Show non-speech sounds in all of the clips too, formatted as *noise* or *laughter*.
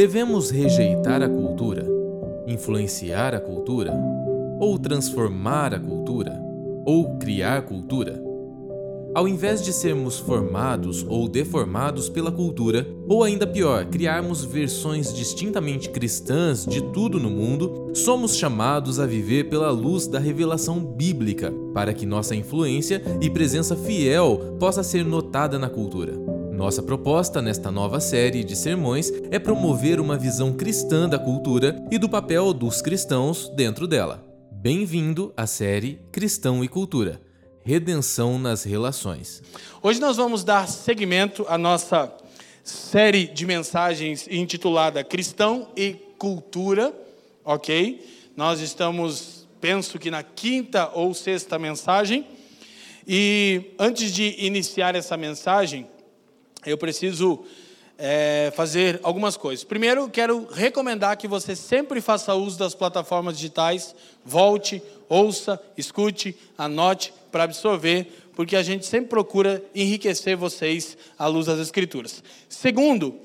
Devemos rejeitar a cultura, influenciar a cultura, ou transformar a cultura, ou criar cultura? Ao invés de sermos formados ou deformados pela cultura, ou ainda pior, criarmos versões distintamente cristãs de tudo no mundo, somos chamados a viver pela luz da revelação bíblica, para que nossa influência e presença fiel possa ser notada na cultura. Nossa proposta nesta nova série de sermões é promover uma visão cristã da cultura e do papel dos cristãos dentro dela. Bem-vindo à série Cristão e Cultura Redenção nas relações. Hoje nós vamos dar seguimento à nossa série de mensagens intitulada Cristão e Cultura, ok? Nós estamos, penso que na quinta ou sexta mensagem. E antes de iniciar essa mensagem, eu preciso é, fazer algumas coisas. Primeiro, quero recomendar que você sempre faça uso das plataformas digitais. Volte, ouça, escute, anote para absorver, porque a gente sempre procura enriquecer vocês à luz das Escrituras. Segundo,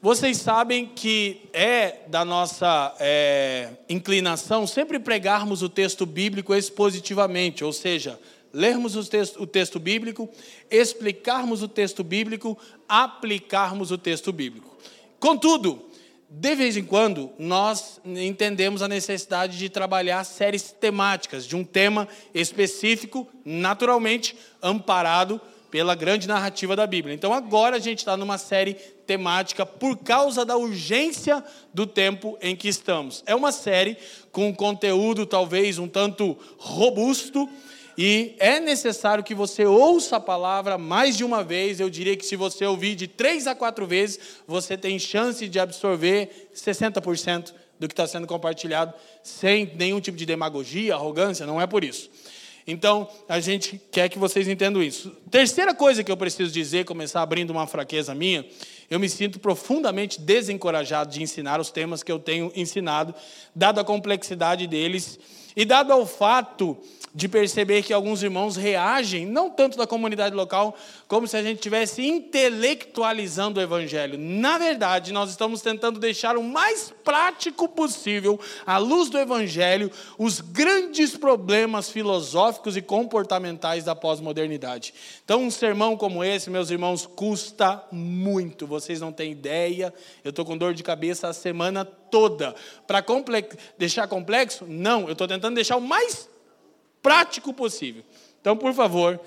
vocês sabem que é da nossa é, inclinação sempre pregarmos o texto bíblico expositivamente, ou seja, lermos o texto, o texto bíblico, explicarmos o texto bíblico, aplicarmos o texto bíblico. Contudo, de vez em quando, nós entendemos a necessidade de trabalhar séries temáticas, de um tema específico, naturalmente amparado pela grande narrativa da Bíblia. Então, agora a gente está numa série temática por causa da urgência do tempo em que estamos. É uma série com conteúdo talvez um tanto robusto e é necessário que você ouça a palavra mais de uma vez. Eu diria que se você ouvir de três a quatro vezes, você tem chance de absorver 60% do que está sendo compartilhado, sem nenhum tipo de demagogia, arrogância, não é por isso. Então, a gente quer que vocês entendam isso. Terceira coisa que eu preciso dizer, começar abrindo uma fraqueza minha, eu me sinto profundamente desencorajado de ensinar os temas que eu tenho ensinado, dado a complexidade deles e dado ao fato de perceber que alguns irmãos reagem, não tanto da comunidade local, como se a gente estivesse intelectualizando o Evangelho. Na verdade, nós estamos tentando deixar o mais prático possível, à luz do Evangelho, os grandes problemas filosóficos e comportamentais da pós-modernidade. Então, um sermão como esse, meus irmãos, custa muito, vocês não têm ideia. Eu estou com dor de cabeça a semana toda. Para deixar complexo? Não, eu estou tentando deixar o mais prático possível. Então, por favor,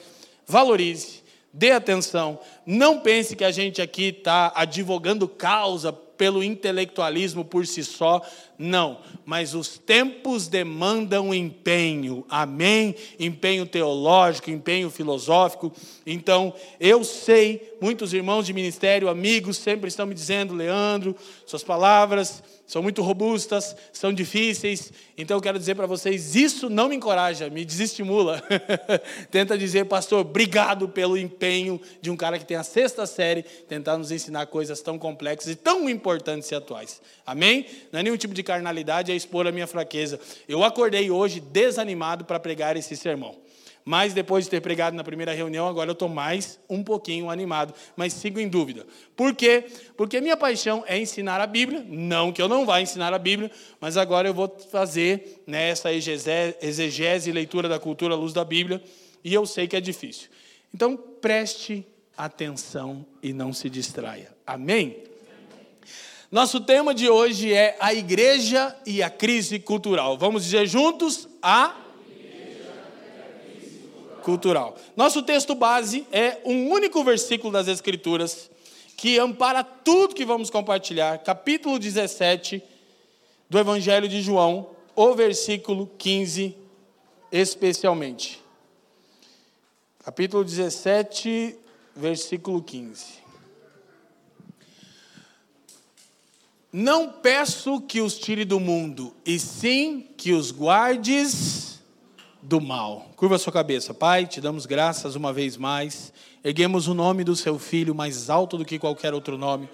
valorize, dê atenção. Não pense que a gente aqui está advogando causa pelo intelectualismo por si só. Não, mas os tempos demandam empenho, amém? Empenho teológico, empenho filosófico. Então, eu sei, muitos irmãos de ministério, amigos, sempre estão me dizendo, Leandro, suas palavras são muito robustas, são difíceis. Então eu quero dizer para vocês: isso não me encoraja, me desestimula. *laughs* Tenta dizer, pastor, obrigado pelo empenho de um cara que tem a sexta série, tentar nos ensinar coisas tão complexas e tão importantes e atuais. Amém? Não é nenhum tipo de carnalidade, é expor a minha fraqueza. Eu acordei hoje desanimado para pregar esse sermão. Mas depois de ter pregado na primeira reunião, agora eu estou mais um pouquinho animado, mas sigo em dúvida. Por quê? Porque minha paixão é ensinar a Bíblia, não que eu não vá ensinar a Bíblia, mas agora eu vou fazer né, essa exegese e leitura da cultura à luz da Bíblia, e eu sei que é difícil. Então preste atenção e não se distraia. Amém? Nosso tema de hoje é a igreja e a crise cultural. Vamos dizer juntos: a cultural. Nosso texto base é um único versículo das Escrituras que ampara tudo que vamos compartilhar, capítulo 17 do Evangelho de João, o versículo 15 especialmente. Capítulo 17, versículo 15. Não peço que os tire do mundo, e sim que os guardes do mal. Curva sua cabeça, Pai, te damos graças uma vez mais. Erguemos o nome do seu filho mais alto do que qualquer outro nome.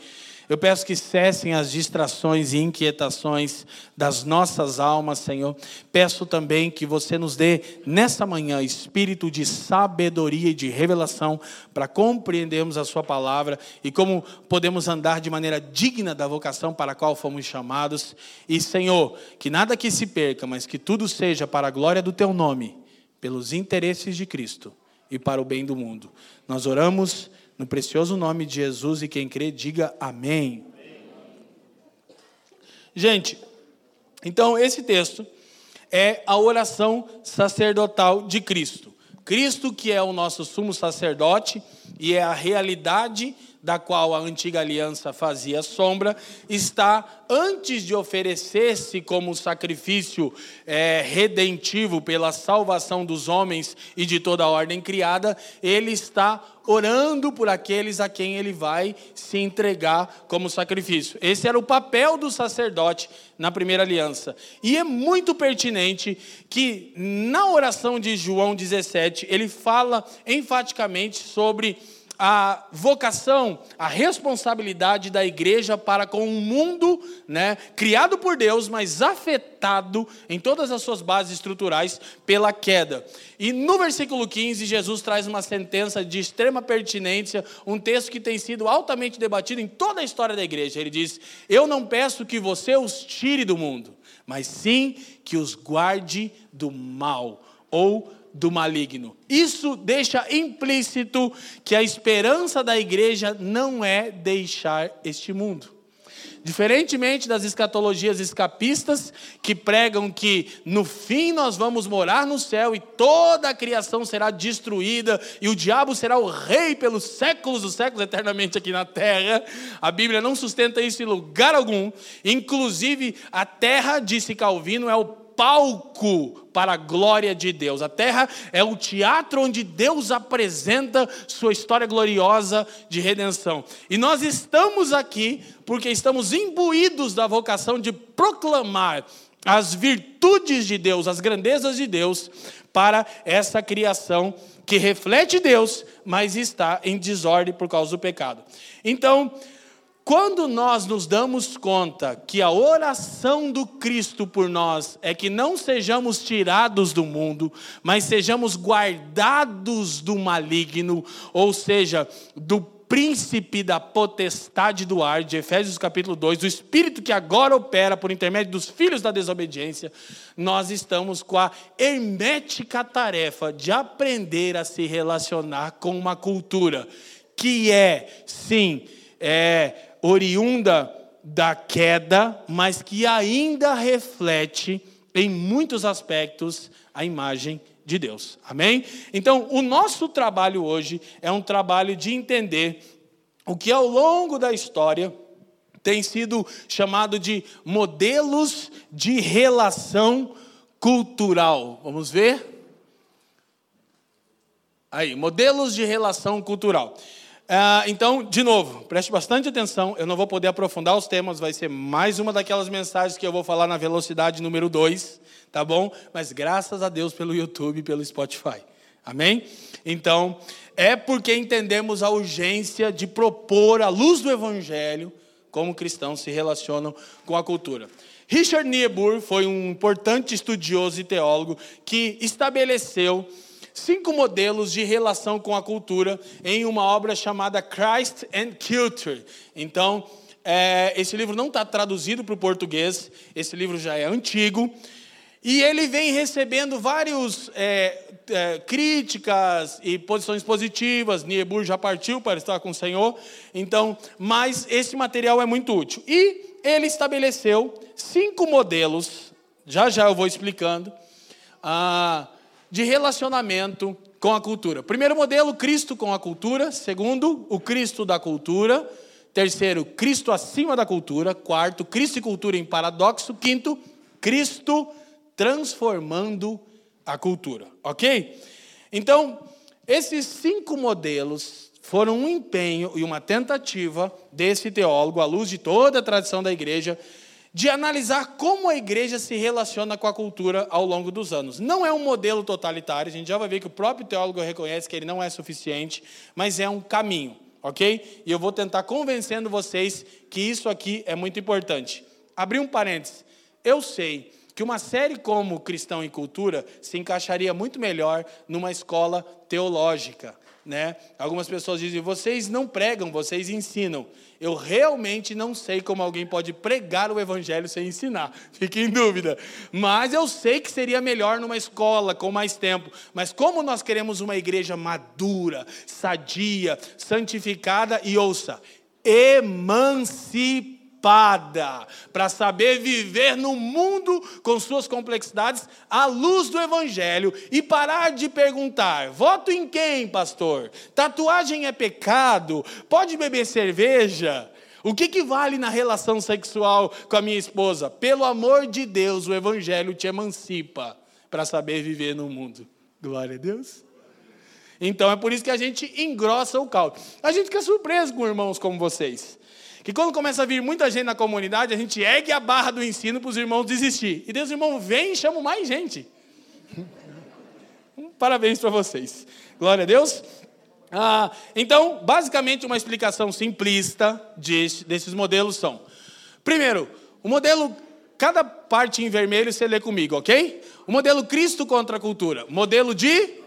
Eu peço que cessem as distrações e inquietações das nossas almas, Senhor. Peço também que você nos dê nessa manhã espírito de sabedoria e de revelação para compreendermos a Sua palavra e como podemos andar de maneira digna da vocação para a qual fomos chamados. E, Senhor, que nada que se perca, mas que tudo seja para a glória do Teu nome, pelos interesses de Cristo e para o bem do mundo. Nós oramos no precioso nome de Jesus e quem crê, diga amém. Gente, então esse texto é a oração sacerdotal de Cristo. Cristo, que é o nosso sumo sacerdote e é a realidade da qual a antiga aliança fazia sombra, está, antes de oferecer-se como sacrifício é, redentivo pela salvação dos homens e de toda a ordem criada, ele está orando por aqueles a quem ele vai se entregar como sacrifício. Esse era o papel do sacerdote na primeira aliança. E é muito pertinente que na oração de João 17, ele fala enfaticamente sobre a vocação, a responsabilidade da igreja para com um mundo né, criado por Deus, mas afetado em todas as suas bases estruturais pela queda. E no versículo 15, Jesus traz uma sentença de extrema pertinência, um texto que tem sido altamente debatido em toda a história da igreja. Ele diz: Eu não peço que você os tire do mundo, mas sim que os guarde do mal, ou do maligno. Isso deixa implícito que a esperança da igreja não é deixar este mundo. Diferentemente das escatologias escapistas, que pregam que no fim nós vamos morar no céu e toda a criação será destruída e o diabo será o rei pelos séculos dos séculos eternamente aqui na terra, a Bíblia não sustenta isso em lugar algum. Inclusive, a terra, disse Calvino, é o palco para a glória de Deus. A terra é o teatro onde Deus apresenta sua história gloriosa de redenção. E nós estamos aqui porque estamos imbuídos da vocação de proclamar as virtudes de Deus, as grandezas de Deus para essa criação que reflete Deus, mas está em desordem por causa do pecado. Então, quando nós nos damos conta que a oração do Cristo por nós é que não sejamos tirados do mundo, mas sejamos guardados do maligno, ou seja, do príncipe da potestade do ar, de Efésios capítulo 2, do espírito que agora opera por intermédio dos filhos da desobediência, nós estamos com a hermética tarefa de aprender a se relacionar com uma cultura que é, sim, é oriunda da queda, mas que ainda reflete em muitos aspectos a imagem de Deus. Amém? Então, o nosso trabalho hoje é um trabalho de entender o que ao longo da história tem sido chamado de modelos de relação cultural. Vamos ver? Aí, modelos de relação cultural. Ah, então, de novo, preste bastante atenção. Eu não vou poder aprofundar os temas, vai ser mais uma daquelas mensagens que eu vou falar na velocidade número 2, tá bom? Mas graças a Deus pelo YouTube e pelo Spotify. Amém? Então, é porque entendemos a urgência de propor a luz do Evangelho como cristãos se relacionam com a cultura. Richard Niebuhr foi um importante estudioso e teólogo que estabeleceu cinco modelos de relação com a cultura em uma obra chamada Christ and Culture. Então, é, esse livro não está traduzido para o português, esse livro já é antigo. E ele vem recebendo várias é, é, críticas e posições positivas. Niebuhr já partiu para estar com o Senhor. Então, mas esse material é muito útil. E ele estabeleceu cinco modelos. Já já eu vou explicando. Ah, de relacionamento com a cultura. Primeiro modelo, Cristo com a cultura. Segundo, o Cristo da cultura. Terceiro, Cristo acima da cultura. Quarto, Cristo e cultura em paradoxo. Quinto, Cristo transformando a cultura. Ok? Então, esses cinco modelos foram um empenho e uma tentativa desse teólogo, à luz de toda a tradição da igreja, de analisar como a igreja se relaciona com a cultura ao longo dos anos. Não é um modelo totalitário, a gente já vai ver que o próprio teólogo reconhece que ele não é suficiente, mas é um caminho. ok? E eu vou tentar convencendo vocês que isso aqui é muito importante. Abri um parênteses. Eu sei que uma série como Cristão e Cultura se encaixaria muito melhor numa escola teológica. Né? Algumas pessoas dizem: vocês não pregam, vocês ensinam. Eu realmente não sei como alguém pode pregar o evangelho sem ensinar. *laughs* Fique em dúvida. Mas eu sei que seria melhor numa escola com mais tempo. Mas como nós queremos uma igreja madura, sadia, santificada e ouça, emancipada para saber viver no mundo com suas complexidades à luz do Evangelho e parar de perguntar: voto em quem, pastor? Tatuagem é pecado? Pode beber cerveja? O que, que vale na relação sexual com a minha esposa? Pelo amor de Deus, o Evangelho te emancipa para saber viver no mundo. Glória a Deus. Então é por isso que a gente engrossa o caldo. A gente fica surpreso com irmãos como vocês que quando começa a vir muita gente na comunidade, a gente ergue a barra do ensino para os irmãos desistir. E Deus, irmão, vem e chama mais gente. *laughs* Parabéns para vocês. Glória a Deus. Ah, então, basicamente, uma explicação simplista desses modelos são: primeiro, o modelo, cada parte em vermelho você lê comigo, ok? O modelo Cristo contra a cultura. Modelo de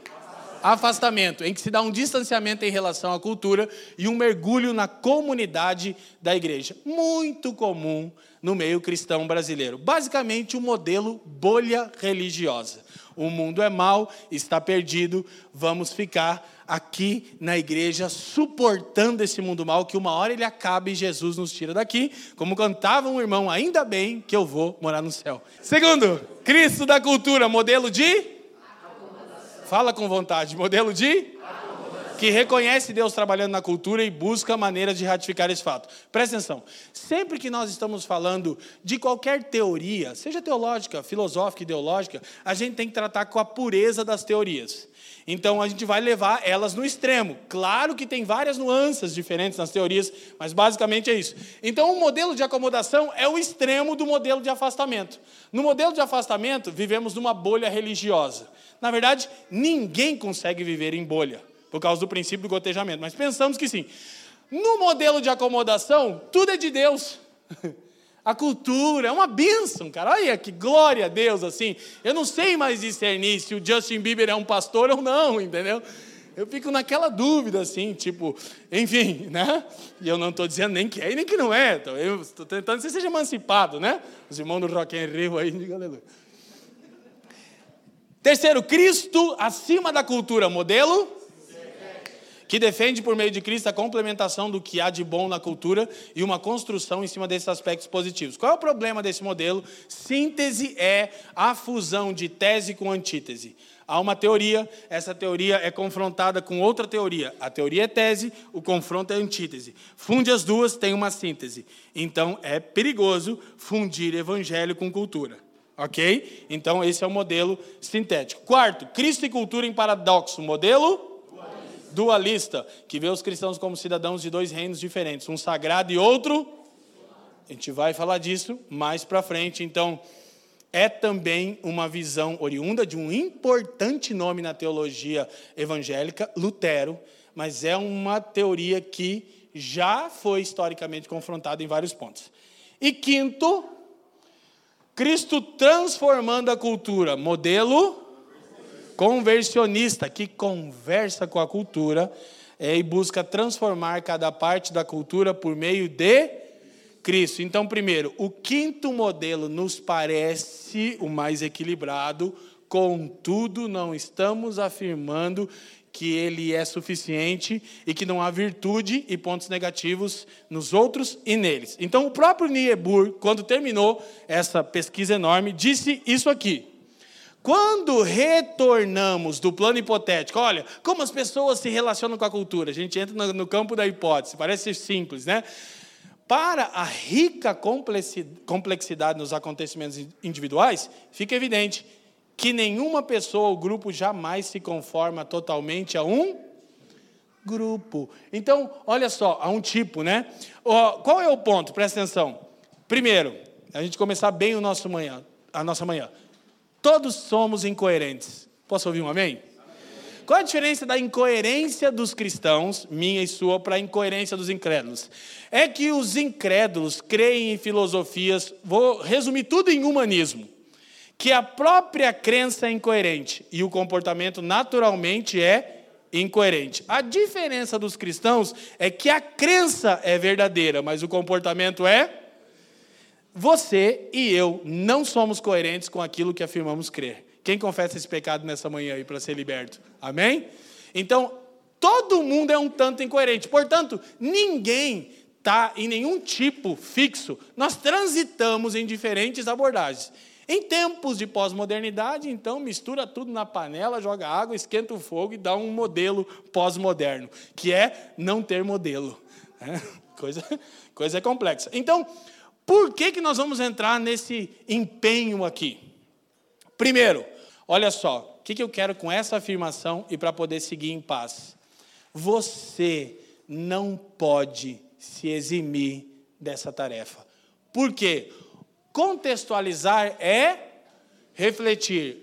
afastamento, em que se dá um distanciamento em relação à cultura e um mergulho na comunidade da igreja. Muito comum no meio cristão brasileiro. Basicamente, o um modelo bolha religiosa. O mundo é mau, está perdido, vamos ficar aqui na igreja suportando esse mundo mal, que uma hora ele acaba e Jesus nos tira daqui, como cantava um irmão, ainda bem que eu vou morar no céu. Segundo, Cristo da cultura, modelo de Fala com vontade. Modelo de? Que reconhece Deus trabalhando na cultura e busca maneiras de ratificar esse fato. Presta atenção. Sempre que nós estamos falando de qualquer teoria, seja teológica, filosófica, ideológica, a gente tem que tratar com a pureza das teorias. Então a gente vai levar elas no extremo. Claro que tem várias nuances diferentes nas teorias, mas basicamente é isso. Então o modelo de acomodação é o extremo do modelo de afastamento. No modelo de afastamento, vivemos numa bolha religiosa. Na verdade, ninguém consegue viver em bolha, por causa do princípio do gotejamento, mas pensamos que sim. No modelo de acomodação, tudo é de Deus. *laughs* A cultura é uma bênção, cara. Olha que glória a Deus, assim. Eu não sei mais discernir se o Justin Bieber é um pastor ou não, *laughs* entendeu? Eu fico naquela dúvida, assim, tipo, enfim, *laughs* né? E eu não estou dizendo nem que é e nem que não é. Eu estou tentando que você seja emancipado, né? Os irmãos do Rock and Rio aí, diga aleluia. Terceiro, Cristo acima da cultura, modelo que defende por meio de Cristo a complementação do que há de bom na cultura e uma construção em cima desses aspectos positivos. Qual é o problema desse modelo? Síntese é a fusão de tese com antítese. Há uma teoria, essa teoria é confrontada com outra teoria. A teoria é tese, o confronto é antítese. Funde as duas, tem uma síntese. Então é perigoso fundir evangelho com cultura. Ok? Então, esse é o modelo sintético. Quarto, Cristo e cultura em paradoxo. Modelo dualista, dualista que vê os cristãos como cidadãos de dois reinos diferentes, um sagrado e outro. A gente vai falar disso mais para frente. Então, é também uma visão oriunda de um importante nome na teologia evangélica, Lutero, mas é uma teoria que já foi historicamente confrontada em vários pontos. E quinto, Cristo transformando a cultura, modelo conversionista, que conversa com a cultura é, e busca transformar cada parte da cultura por meio de Cristo. Então, primeiro, o quinto modelo nos parece o mais equilibrado, contudo, não estamos afirmando que ele é suficiente e que não há virtude e pontos negativos nos outros e neles. Então, o próprio Niebuhr, quando terminou essa pesquisa enorme, disse isso aqui. Quando retornamos do plano hipotético, olha, como as pessoas se relacionam com a cultura, a gente entra no, campo da hipótese, parece simples, né? Para a rica complexidade nos acontecimentos individuais, fica evidente que nenhuma pessoa ou grupo jamais se conforma totalmente a um grupo. Então, olha só, a um tipo, né? Qual é o ponto? Presta atenção. Primeiro, a gente começar bem o nosso manhã, a nossa manhã. Todos somos incoerentes. Posso ouvir um amém? Qual a diferença da incoerência dos cristãos, minha e sua, para a incoerência dos incrédulos? É que os incrédulos creem em filosofias, vou resumir tudo em humanismo, que a própria crença é incoerente e o comportamento naturalmente é incoerente. A diferença dos cristãos é que a crença é verdadeira, mas o comportamento é você e eu não somos coerentes com aquilo que afirmamos crer. Quem confessa esse pecado nessa manhã aí para ser liberto? Amém? Então, todo mundo é um tanto incoerente. Portanto, ninguém está em nenhum tipo fixo. Nós transitamos em diferentes abordagens. Em tempos de pós-modernidade, então, mistura tudo na panela, joga água, esquenta o fogo e dá um modelo pós-moderno, que é não ter modelo. É, *laughs* coisa, coisa complexa. Então, por que, que nós vamos entrar nesse empenho aqui? Primeiro, olha só, o que, que eu quero com essa afirmação e para poder seguir em paz? Você não pode se eximir dessa tarefa. Por quê? Contextualizar é refletir.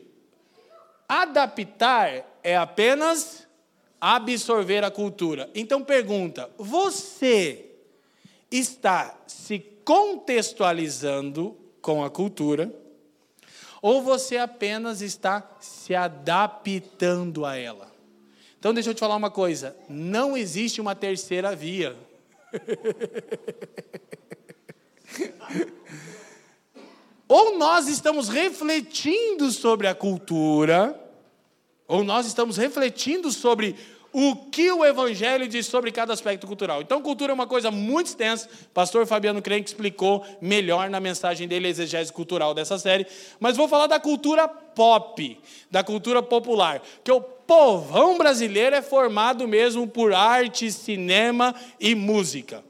Adaptar é apenas absorver a cultura. Então pergunta: você está se contextualizando com a cultura, ou você apenas está se adaptando a ela. Então, deixa eu te falar uma coisa: não existe uma terceira via. *laughs* ou nós estamos refletindo sobre a cultura, ou nós estamos refletindo sobre o que o Evangelho diz sobre cada aspecto cultural. Então, cultura é uma coisa muito extensa. Pastor Fabiano Crenque explicou melhor na mensagem dele, a exegese cultural dessa série. Mas vou falar da cultura pop, da cultura popular. Que o povão brasileiro é formado mesmo por arte, cinema e música.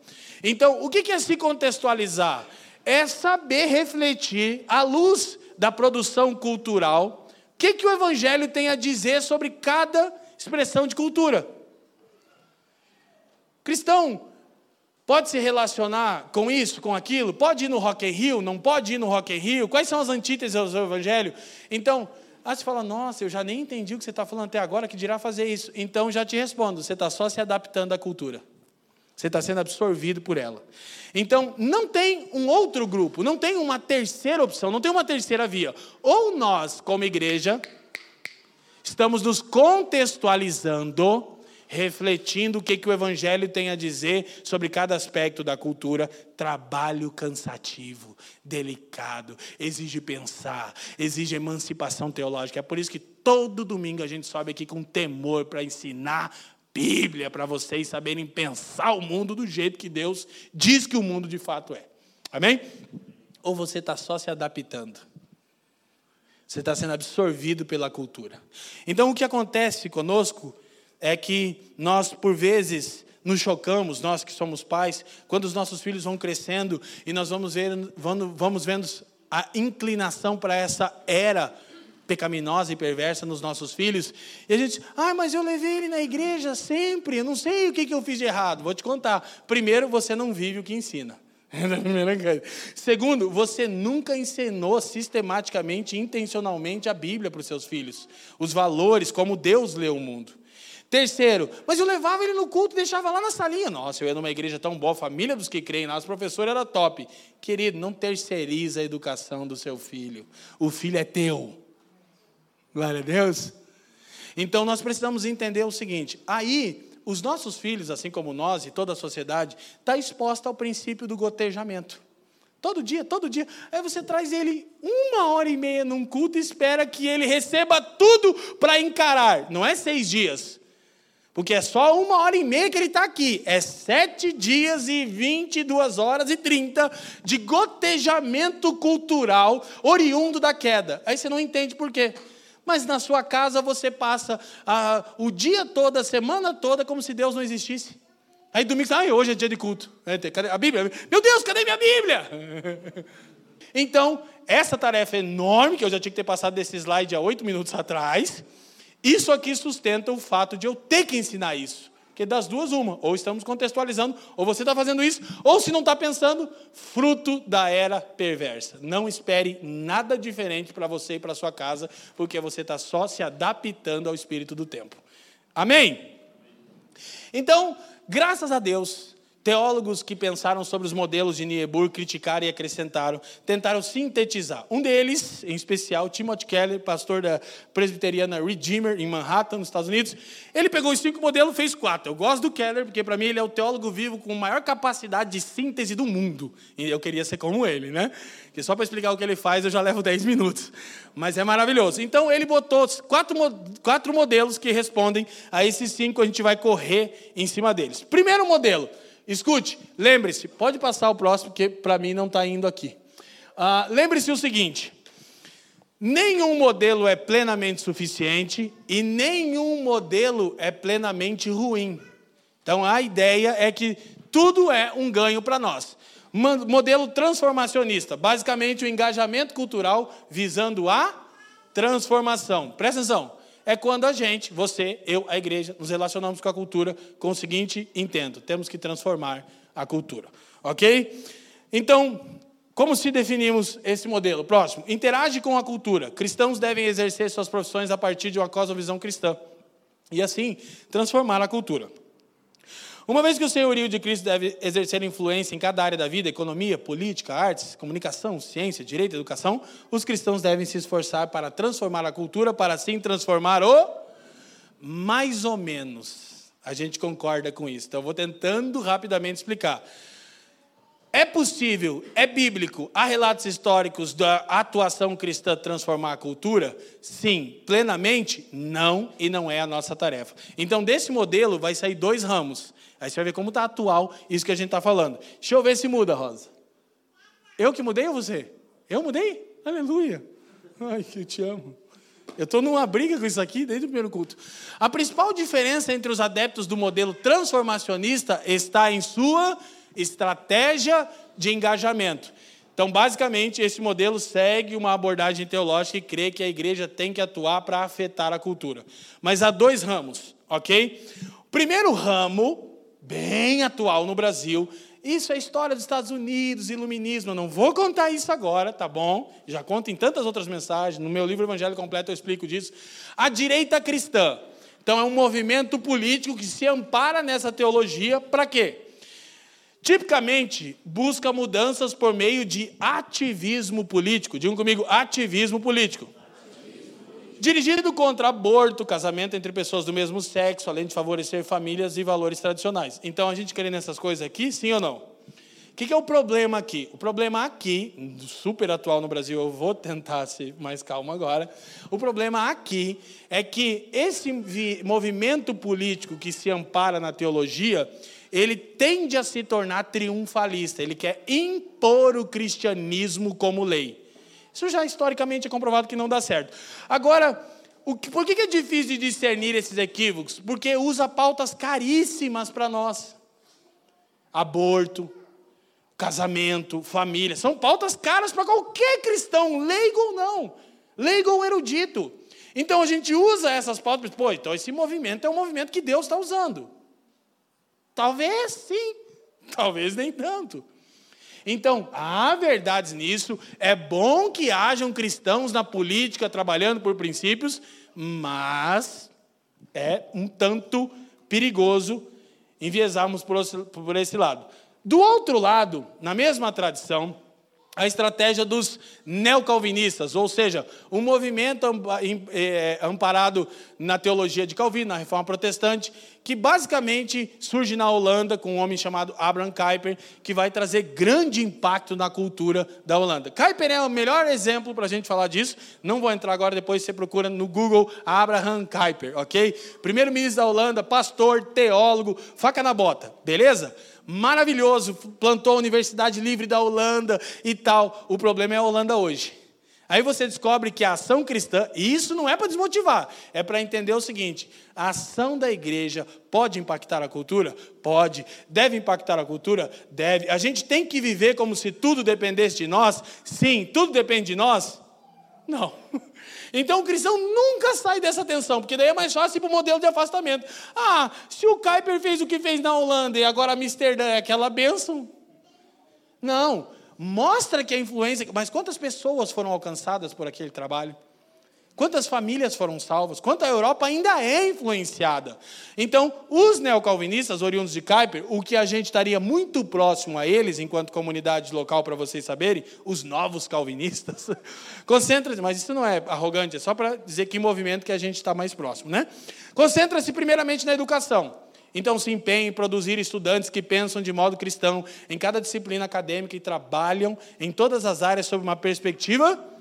Então, o que é se contextualizar? É saber refletir, à luz da produção cultural, o que, que o Evangelho tem a dizer sobre cada expressão de cultura. Cristão pode se relacionar com isso, com aquilo? Pode ir no Rock in Rio? Não pode ir no Rock in Rio? Quais são as antíteses do Evangelho? Então, aí você fala, nossa, eu já nem entendi o que você está falando até agora, que dirá fazer isso. Então, já te respondo, você está só se adaptando à cultura. Você está sendo absorvido por ela. Então, não tem um outro grupo, não tem uma terceira opção, não tem uma terceira via. Ou nós, como igreja, Estamos nos contextualizando, refletindo o que, que o Evangelho tem a dizer sobre cada aspecto da cultura. Trabalho cansativo, delicado, exige pensar, exige emancipação teológica. É por isso que todo domingo a gente sobe aqui com temor para ensinar Bíblia, para vocês saberem pensar o mundo do jeito que Deus diz que o mundo de fato é. Amém? Ou você está só se adaptando? Você está sendo absorvido pela cultura. Então, o que acontece conosco é que nós, por vezes, nos chocamos, nós que somos pais, quando os nossos filhos vão crescendo e nós vamos, ver, vamos vendo a inclinação para essa era pecaminosa e perversa nos nossos filhos, e a gente, ah, mas eu levei ele na igreja sempre, eu não sei o que, que eu fiz de errado. Vou te contar. Primeiro, você não vive o que ensina. *laughs* Segundo, você nunca ensinou sistematicamente, intencionalmente a Bíblia para os seus filhos, os valores, como Deus lê o mundo. Terceiro, mas eu levava ele no culto e deixava lá na salinha. Nossa, eu ia numa igreja tão boa, família dos que creem lá, os professores era top. Querido, não terceiriza a educação do seu filho. O filho é teu. Glória a Deus. Então nós precisamos entender o seguinte: aí os nossos filhos, assim como nós e toda a sociedade, está exposta ao princípio do gotejamento. Todo dia, todo dia. Aí você traz ele uma hora e meia num culto e espera que ele receba tudo para encarar. Não é seis dias. Porque é só uma hora e meia que ele está aqui. É sete dias e vinte e duas horas e trinta de gotejamento cultural oriundo da queda. Aí você não entende por quê. Mas na sua casa você passa ah, o dia todo, a semana toda, como se Deus não existisse. Aí domingo, ah, hoje é dia de culto. É, cadê a Bíblia? Meu Deus, cadê minha Bíblia? *laughs* Então, essa tarefa enorme, que eu já tinha que ter passado desse slide há oito minutos atrás, isso aqui sustenta o fato de eu ter que ensinar isso. Porque das duas, uma. Ou estamos contextualizando, ou você está fazendo isso, ou se não está pensando, fruto da era perversa. Não espere nada diferente para você e para sua casa, porque você está só se adaptando ao espírito do tempo. Amém? Então, graças a Deus, Teólogos que pensaram sobre os modelos de Niebuhr criticaram e acrescentaram, tentaram sintetizar. Um deles, em especial, Timothy Keller, pastor da presbiteriana Redeemer, em Manhattan, nos Estados Unidos, ele pegou os cinco modelos e fez quatro. Eu gosto do Keller, porque para mim ele é o teólogo vivo com maior capacidade de síntese do mundo. E eu queria ser como ele, né? Que só para explicar o que ele faz eu já levo dez minutos. Mas é maravilhoso. Então ele botou quatro, quatro modelos que respondem a esses cinco, a gente vai correr em cima deles. Primeiro modelo Escute, lembre-se, pode passar o próximo, porque para mim não está indo aqui. Ah, lembre-se o seguinte: nenhum modelo é plenamente suficiente e nenhum modelo é plenamente ruim. Então a ideia é que tudo é um ganho para nós. Modelo transformacionista, basicamente o engajamento cultural visando a transformação. Presta atenção é quando a gente, você, eu, a igreja, nos relacionamos com a cultura com o seguinte intento: temos que transformar a cultura. Ok? Então, como se definimos esse modelo? Próximo, interage com a cultura. Cristãos devem exercer suas profissões a partir de uma cosmovisão cristã. E assim, transformar a cultura. Uma vez que o senhorio de Cristo deve exercer influência em cada área da vida, economia, política, artes, comunicação, ciência, direito, educação, os cristãos devem se esforçar para transformar a cultura, para assim transformar o mais ou menos. A gente concorda com isso. Então, eu vou tentando rapidamente explicar. É possível, é bíblico, há relatos históricos da atuação cristã transformar a cultura? Sim. Plenamente? Não, e não é a nossa tarefa. Então, desse modelo vai sair dois ramos. Aí você vai ver como está atual isso que a gente está falando. Deixa eu ver se muda, Rosa. Eu que mudei ou você? Eu mudei? Aleluia. Ai, que eu te amo. Eu estou numa briga com isso aqui desde o primeiro culto. A principal diferença entre os adeptos do modelo transformacionista está em sua estratégia de engajamento. Então, basicamente, esse modelo segue uma abordagem teológica e crê que a igreja tem que atuar para afetar a cultura. Mas há dois ramos, ok? O primeiro ramo bem atual no Brasil. Isso é história dos Estados Unidos, iluminismo. Eu não vou contar isso agora, tá bom? Já conto em tantas outras mensagens. No meu livro Evangelho Completo eu explico disso. A direita cristã. Então é um movimento político que se ampara nessa teologia para quê? Tipicamente busca mudanças por meio de ativismo político. Digam comigo, ativismo político dirigido contra aborto, casamento entre pessoas do mesmo sexo, além de favorecer famílias e valores tradicionais. Então, a gente querendo essas coisas aqui, sim ou não? O que, que é o problema aqui? O problema aqui, super atual no Brasil, eu vou tentar ser mais calmo agora. O problema aqui é que esse movimento político que se ampara na teologia, ele tende a se tornar triunfalista. Ele quer impor o cristianismo como lei. Isso já historicamente é comprovado que não dá certo. Agora, que, por que é difícil de discernir esses equívocos? Porque usa pautas caríssimas para nós: aborto, casamento, família. São pautas caras para qualquer cristão, leigo ou não, leigo ou erudito. Então a gente usa essas pautas, pô, então esse movimento é um movimento que Deus está usando. Talvez sim, *laughs* talvez nem tanto. Então, há verdades nisso. É bom que hajam cristãos na política trabalhando por princípios, mas é um tanto perigoso enviesarmos por esse lado. Do outro lado, na mesma tradição, a estratégia dos neocalvinistas, ou seja, um movimento é, amparado na teologia de Calvino, na reforma protestante, que basicamente surge na Holanda com um homem chamado Abraham Kuyper, que vai trazer grande impacto na cultura da Holanda. Kuyper é o melhor exemplo para a gente falar disso. Não vou entrar agora, depois você procura no Google Abraham Kuyper, ok? Primeiro-ministro da Holanda, pastor, teólogo, faca na bota, beleza? Maravilhoso, plantou a Universidade Livre da Holanda e tal. O problema é a Holanda hoje. Aí você descobre que a ação cristã, e isso não é para desmotivar, é para entender o seguinte: a ação da igreja pode impactar a cultura? Pode. Deve impactar a cultura? Deve. A gente tem que viver como se tudo dependesse de nós? Sim. Tudo depende de nós? Não. *laughs* Então o cristão nunca sai dessa tensão, porque daí é mais fácil para o modelo de afastamento. Ah, se o Kuiper fez o que fez na Holanda e agora Amsterdã é aquela bênção. Não, mostra que a influência. Mas quantas pessoas foram alcançadas por aquele trabalho? Quantas famílias foram salvas? Quanta Europa ainda é influenciada? Então, os neocalvinistas, oriundos de Kuiper, o que a gente estaria muito próximo a eles, enquanto comunidade local, para vocês saberem, os novos calvinistas, *laughs* concentra-se, mas isso não é arrogante, é só para dizer que movimento que a gente está mais próximo, né? Concentra-se primeiramente na educação. Então, se empenhe em produzir estudantes que pensam de modo cristão em cada disciplina acadêmica e trabalham em todas as áreas sob uma perspectiva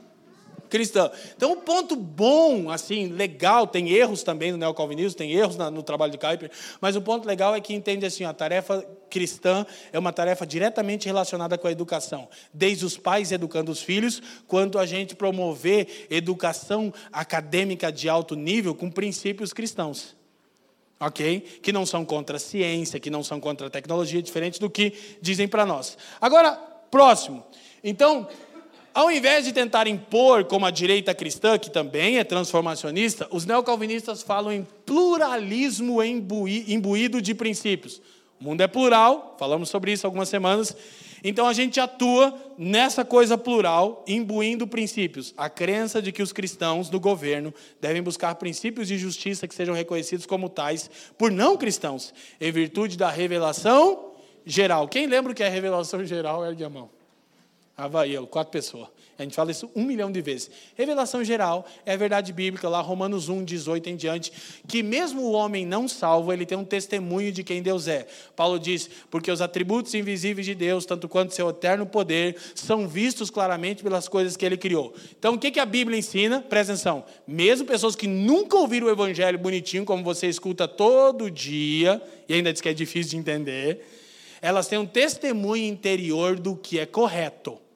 cristã. Então, um ponto bom, assim, legal, tem erros também no neocalvinismo, tem erros no trabalho de Kuyper, mas o ponto legal é que entende assim, a tarefa cristã é uma tarefa diretamente relacionada com a educação, desde os pais educando os filhos, quanto a gente promover educação acadêmica de alto nível com princípios cristãos ok? Que não são contra a ciência, que não são contra a tecnologia, diferente do que dizem para nós. Agora, próximo. Então, ao invés de tentar impor como a direita cristã, que também é transformacionista, os neocalvinistas falam em pluralismo imbuído de princípios. O mundo é plural, falamos sobre isso algumas semanas, então a gente atua nessa coisa plural, imbuindo princípios. A crença de que os cristãos do governo devem buscar princípios de justiça que sejam reconhecidos como tais por não cristãos, em virtude da revelação geral. Quem lembra o que é revelação geral? Ergue a mão. Havaí, quatro pessoas. A gente fala isso um milhão de vezes. Revelação geral é a verdade bíblica, lá Romanos 1, 18 em diante, que mesmo o homem não salvo, ele tem um testemunho de quem Deus é. Paulo diz, porque os atributos invisíveis de Deus, tanto quanto seu eterno poder, são vistos claramente pelas coisas que ele criou. Então, o que a Bíblia ensina? Presta atenção. Mesmo pessoas que nunca ouviram o evangelho bonitinho, como você escuta todo dia, e ainda diz que é difícil de entender, elas têm um testemunho interior do que é correto.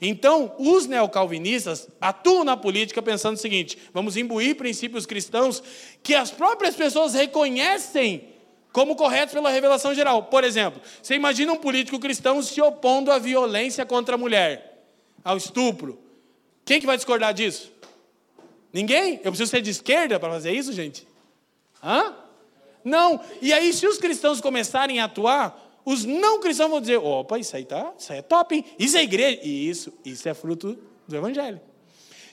Então, os neocalvinistas atuam na política pensando o seguinte: vamos imbuir princípios cristãos que as próprias pessoas reconhecem como corretos pela revelação geral. Por exemplo, você imagina um político cristão se opondo à violência contra a mulher, ao estupro. Quem que vai discordar disso? Ninguém? Eu preciso ser de esquerda para fazer isso, gente? Hã? Não. E aí, se os cristãos começarem a atuar, os não cristãos vão dizer: opa, isso aí, tá, isso aí é top, hein? Isso é igreja. Isso, isso é fruto do Evangelho.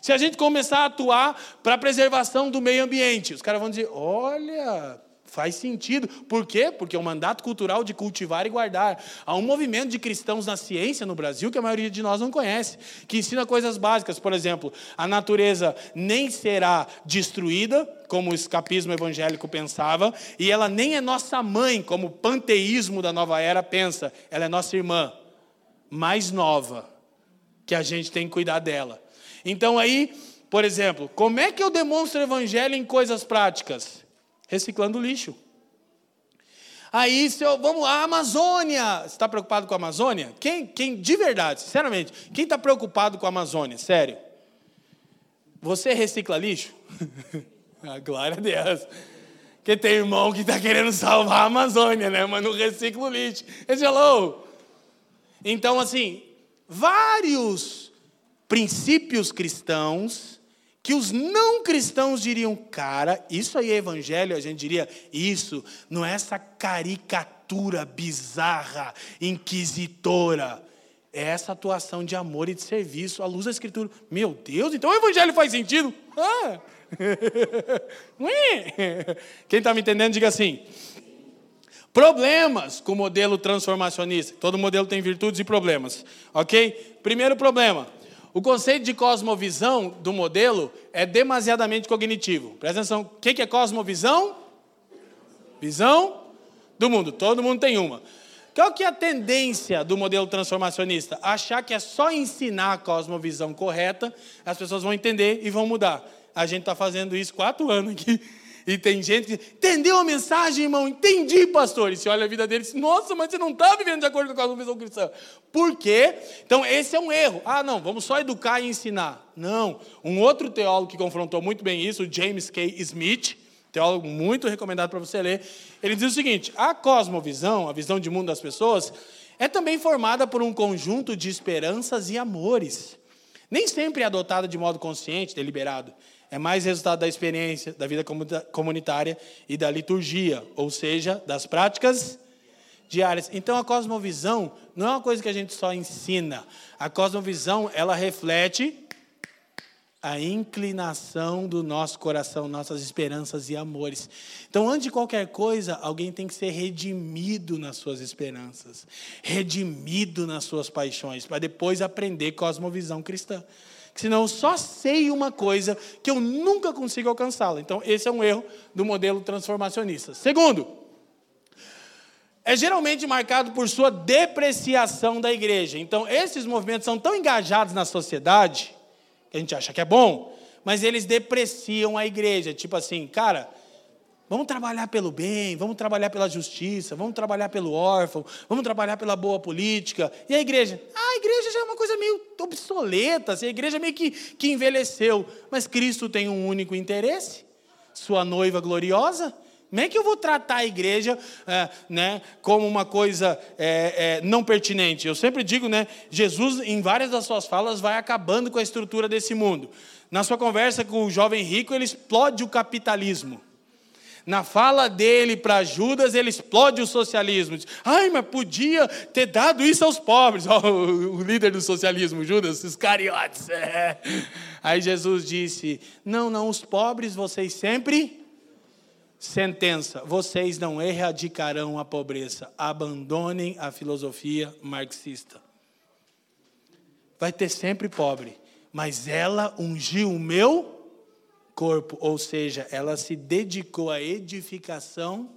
Se a gente começar a atuar para a preservação do meio ambiente, os caras vão dizer: olha, Faz sentido. Por quê? Porque é um mandato cultural de cultivar e guardar. Há um movimento de cristãos na ciência no Brasil que a maioria de nós não conhece, que ensina coisas básicas. Por exemplo, a natureza nem será destruída, como o escapismo evangélico pensava, e ela nem é nossa mãe, como o panteísmo da nova era pensa. Ela é nossa irmã, mais nova, que a gente tem que cuidar dela. Então aí, por exemplo, como é que eu demonstro o evangelho em coisas práticas? Reciclando lixo. Aí, se eu, vamos lá, Amazônia. Você está preocupado com a Amazônia? Quem, quem, de verdade, sinceramente, quem está preocupado com a Amazônia? Sério? Você recicla lixo? a *laughs* glória a Deus. Porque tem irmão que está querendo salvar a Amazônia, né? Mas não recicla o lixo. Esse hello. Então, assim, vários princípios cristãos que os não cristãos diriam, cara, isso aí é evangelho, a gente diria, isso não é essa caricatura bizarra, inquisitora. É essa atuação de amor e de serviço à luz da Escritura. Meu Deus, então o evangelho faz sentido? Ah. *laughs* Quem está me entendendo, diga assim. Problemas com o modelo transformacionista. Todo modelo tem virtudes e problemas. Ok? Primeiro problema o conceito de cosmovisão do modelo é demasiadamente cognitivo. Presta atenção, o que é cosmovisão? Visão do mundo. Todo mundo tem uma. Qual que é a tendência do modelo transformacionista? Achar que é só ensinar a cosmovisão correta, as pessoas vão entender e vão mudar. A gente está fazendo isso quatro anos aqui. E tem gente que entendeu a mensagem, irmão? Entendi, pastor. E você olha a vida dele e diz, nossa, mas você não está vivendo de acordo com a visão cristã. Por quê? Então, esse é um erro. Ah, não, vamos só educar e ensinar. Não. Um outro teólogo que confrontou muito bem isso, James K. Smith, teólogo muito recomendado para você ler, ele diz o seguinte: a cosmovisão, a visão de mundo das pessoas, é também formada por um conjunto de esperanças e amores. Nem sempre é adotada de modo consciente, deliberado é mais resultado da experiência, da vida comunitária e da liturgia, ou seja, das práticas diárias. Então a cosmovisão não é uma coisa que a gente só ensina. A cosmovisão, ela reflete a inclinação do nosso coração, nossas esperanças e amores. Então, antes de qualquer coisa, alguém tem que ser redimido nas suas esperanças, redimido nas suas paixões, para depois aprender cosmovisão cristã. Senão eu só sei uma coisa que eu nunca consigo alcançá-la. Então, esse é um erro do modelo transformacionista. Segundo, é geralmente marcado por sua depreciação da igreja. Então, esses movimentos são tão engajados na sociedade que a gente acha que é bom, mas eles depreciam a igreja. Tipo assim, cara, vamos trabalhar pelo bem, vamos trabalhar pela justiça, vamos trabalhar pelo órfão, vamos trabalhar pela boa política. E a igreja? Ah, a igreja já é uma coisa meio obsoleta, assim, a igreja meio que, que envelheceu. Mas Cristo tem um único interesse, sua noiva gloriosa. Como é que eu vou tratar a igreja é, né, como uma coisa é, é, não pertinente? Eu sempre digo, né, Jesus, em várias das suas falas, vai acabando com a estrutura desse mundo. Na sua conversa com o jovem rico, ele explode o capitalismo. Na fala dele para Judas, ele explode o socialismo. Diz, Ai, mas podia ter dado isso aos pobres. *laughs* Oh, o líder do socialismo, Judas, os cariotes. É. Aí Jesus disse: Não, não, os pobres vocês sempre Sentença: vocês não erradicarão a pobreza. Abandonem a filosofia marxista. Vai ter sempre pobre, mas ela ungiu o meu corpo, ou seja, ela se dedicou à edificação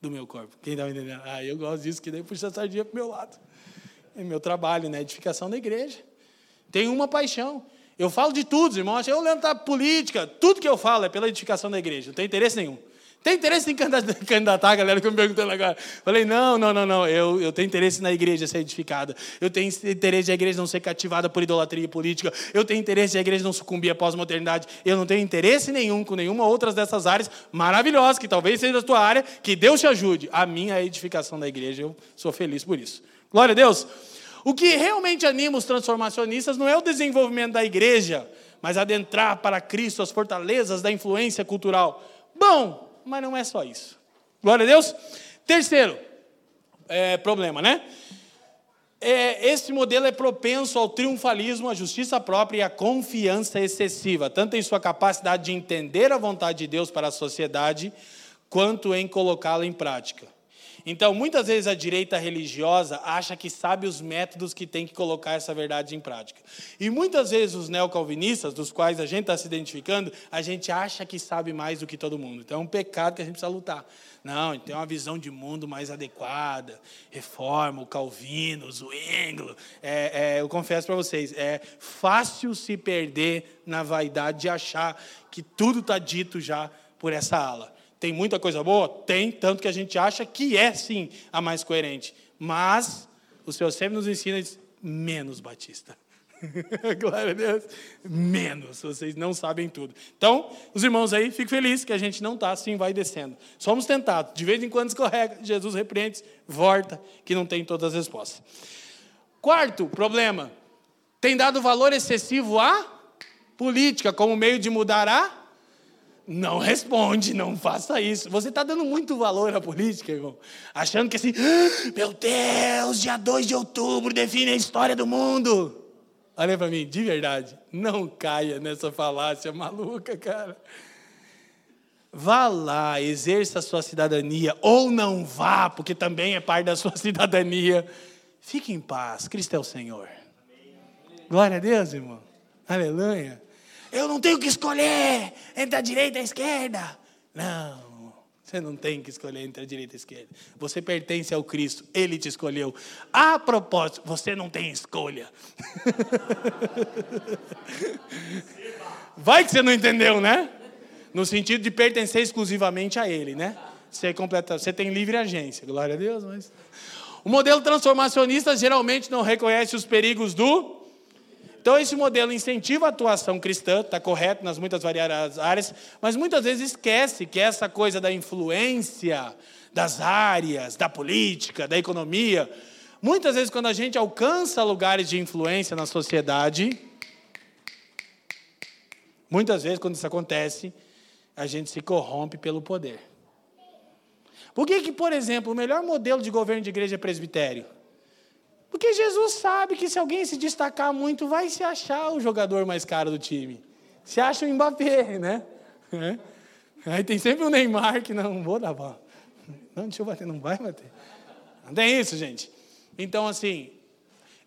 do meu corpo. Quem está entendendo? Ah, eu gosto disso, que daí puxa a sardinha para o meu lado. É meu trabalho, né? Edificação da igreja. Tenho uma paixão. Eu falo de tudo, irmãos. Eu lembro da política. Tudo que eu falo é pela edificação da igreja. Não tem interesse nenhum. Tem interesse em *laughs* candidatar, galera, que eu me perguntando agora. Falei, não, não, não, não. Eu, eu tenho interesse na igreja ser edificada. Eu tenho interesse a igreja não ser cativada por idolatria política. Eu tenho interesse a igreja não sucumbir à pós-modernidade. Eu não tenho interesse nenhum com nenhuma outra dessas áreas maravilhosas, que talvez seja a tua área. Que Deus te ajude. A minha é edificação da igreja. Eu sou feliz por isso. Glória a Deus. O que realmente anima os transformacionistas não é o desenvolvimento da igreja, mas adentrar para Cristo as fortalezas da influência cultural. Bom, mas não é só isso. Glória a Deus. Terceiro é, problema, né? É, esse modelo é propenso ao triunfalismo, à justiça própria e à confiança excessiva, tanto em sua capacidade de entender a vontade de Deus para a sociedade, quanto em colocá-la em prática. Então, muitas vezes a direita religiosa acha que sabe os métodos que tem que colocar essa verdade em prática. E muitas vezes os neocalvinistas, dos quais a gente está se identificando, a gente acha que sabe mais do que todo mundo. Então é um pecado que a gente precisa lutar. Não, tem uma visão de mundo mais adequada. Reforma, o Calvino, o Zwingli. É, é, eu confesso para vocês, é fácil se perder na vaidade de achar que tudo está dito já por essa ala. Tem muita coisa boa? Tem, tanto que a gente acha que é sim a mais coerente. Mas o Senhor sempre nos ensina menos Batista. *laughs* Glória a Deus. Menos, vocês não sabem tudo. Então, os irmãos aí, fico feliz que a gente não está assim, vai descendo. Somos tentados, de vez em quando escorrega, Jesus repreende, volta, que não tem todas as respostas. Quarto problema, tem dado valor excessivo à política como meio de mudar a não responde, não faça isso. Você está dando muito valor à política, irmão. Achando que assim, ah, meu Deus, dia 2 de outubro define a história do mundo. Olha para mim, de verdade, não caia nessa falácia maluca, cara. Vá lá, exerça a sua cidadania, ou não vá, porque também é parte da sua *laughs* cidadania. Fique em paz, Cristo é o Senhor. Glória a Deus, irmão. Aleluia. Eu não tenho que escolher entre a direita e a esquerda. Não, você não tem que escolher entre a direita e a esquerda. Você pertence ao Cristo, Ele te escolheu. A propósito, você não tem escolha. Vai que você não entendeu, né? No sentido de pertencer exclusivamente a Ele, né? Você, é completa, você tem livre agência, glória a Deus. Mas... O modelo transformacionista geralmente não reconhece os perigos do então, esse modelo incentiva a atuação cristã, está correto nas muitas variadas áreas, mas muitas vezes esquece que essa coisa da influência das áreas, da política, da economia, muitas vezes quando a gente alcança lugares de influência na sociedade, muitas vezes quando isso acontece, a gente se corrompe pelo poder. Por que, que por exemplo, o melhor modelo de governo de igreja é presbitério? Porque Jesus sabe que se alguém se destacar muito, vai se achar o jogador mais caro do time. se acha o Mbappé, né? É. Aí tem sempre o Neymar que não vou dar bola. Não, deixa eu bater, não vai bater. Não tem isso, gente. Então, assim,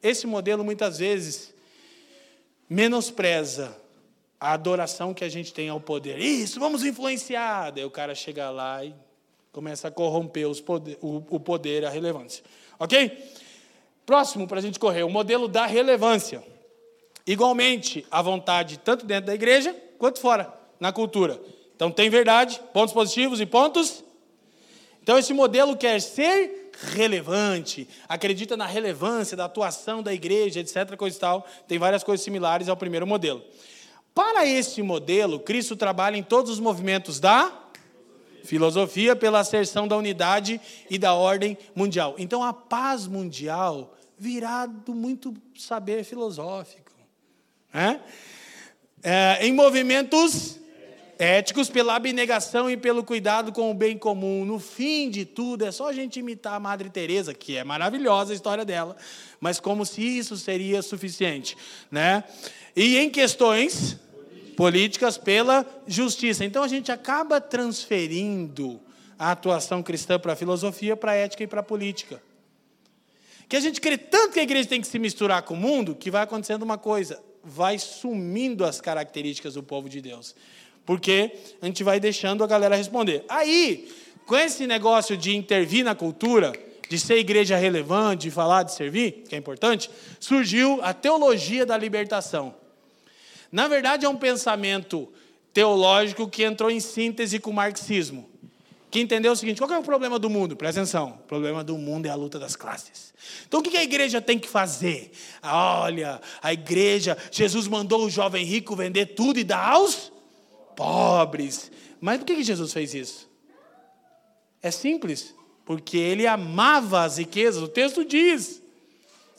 esse modelo muitas vezes menospreza a adoração que a gente tem ao poder. Isso, vamos influenciar. Daí o cara chega lá e começa a corromper poder, o, o poder, a relevância. Ok? Próximo para a gente correr, o modelo da relevância. Igualmente, a vontade, tanto dentro da igreja quanto fora, na cultura. Então, tem verdade, pontos positivos e pontos. Então, esse modelo quer ser relevante, acredita na relevância da atuação da igreja, etc. Coisa e tal. Tem várias coisas similares ao primeiro modelo. Para esse modelo, Cristo trabalha em todos os movimentos da filosofia pela asserção da unidade e da ordem mundial. Então, a paz mundial virá do muito saber filosófico. Né? É, em movimentos éticos pela abnegação e pelo cuidado com o bem comum. No fim de tudo, é só a gente imitar a Madre Teresa, que é maravilhosa a história dela, mas como se isso seria suficiente, né? E em questões políticas pela justiça. Então a gente acaba transferindo a atuação cristã para a filosofia, para a ética e para a política. Que a gente crê tanto que a igreja tem que se misturar com o mundo, que vai acontecendo uma coisa, vai sumindo as características do povo de Deus porque a gente vai deixando a galera responder. Aí, com esse negócio de intervir na cultura, de ser igreja relevante, de falar, de servir, que é importante, surgiu a teologia da libertação. Na verdade, é um pensamento teológico que entrou em síntese com o marxismo, que entendeu o seguinte: qual é o problema do mundo? Presta atenção, o problema do mundo é a luta das classes. Então, o que a igreja tem que fazer? Olha, a igreja, Jesus mandou o jovem rico vender tudo e dar aos pobres. Mas por que Jesus fez isso? É simples, porque ele amava as riquezas, o texto diz.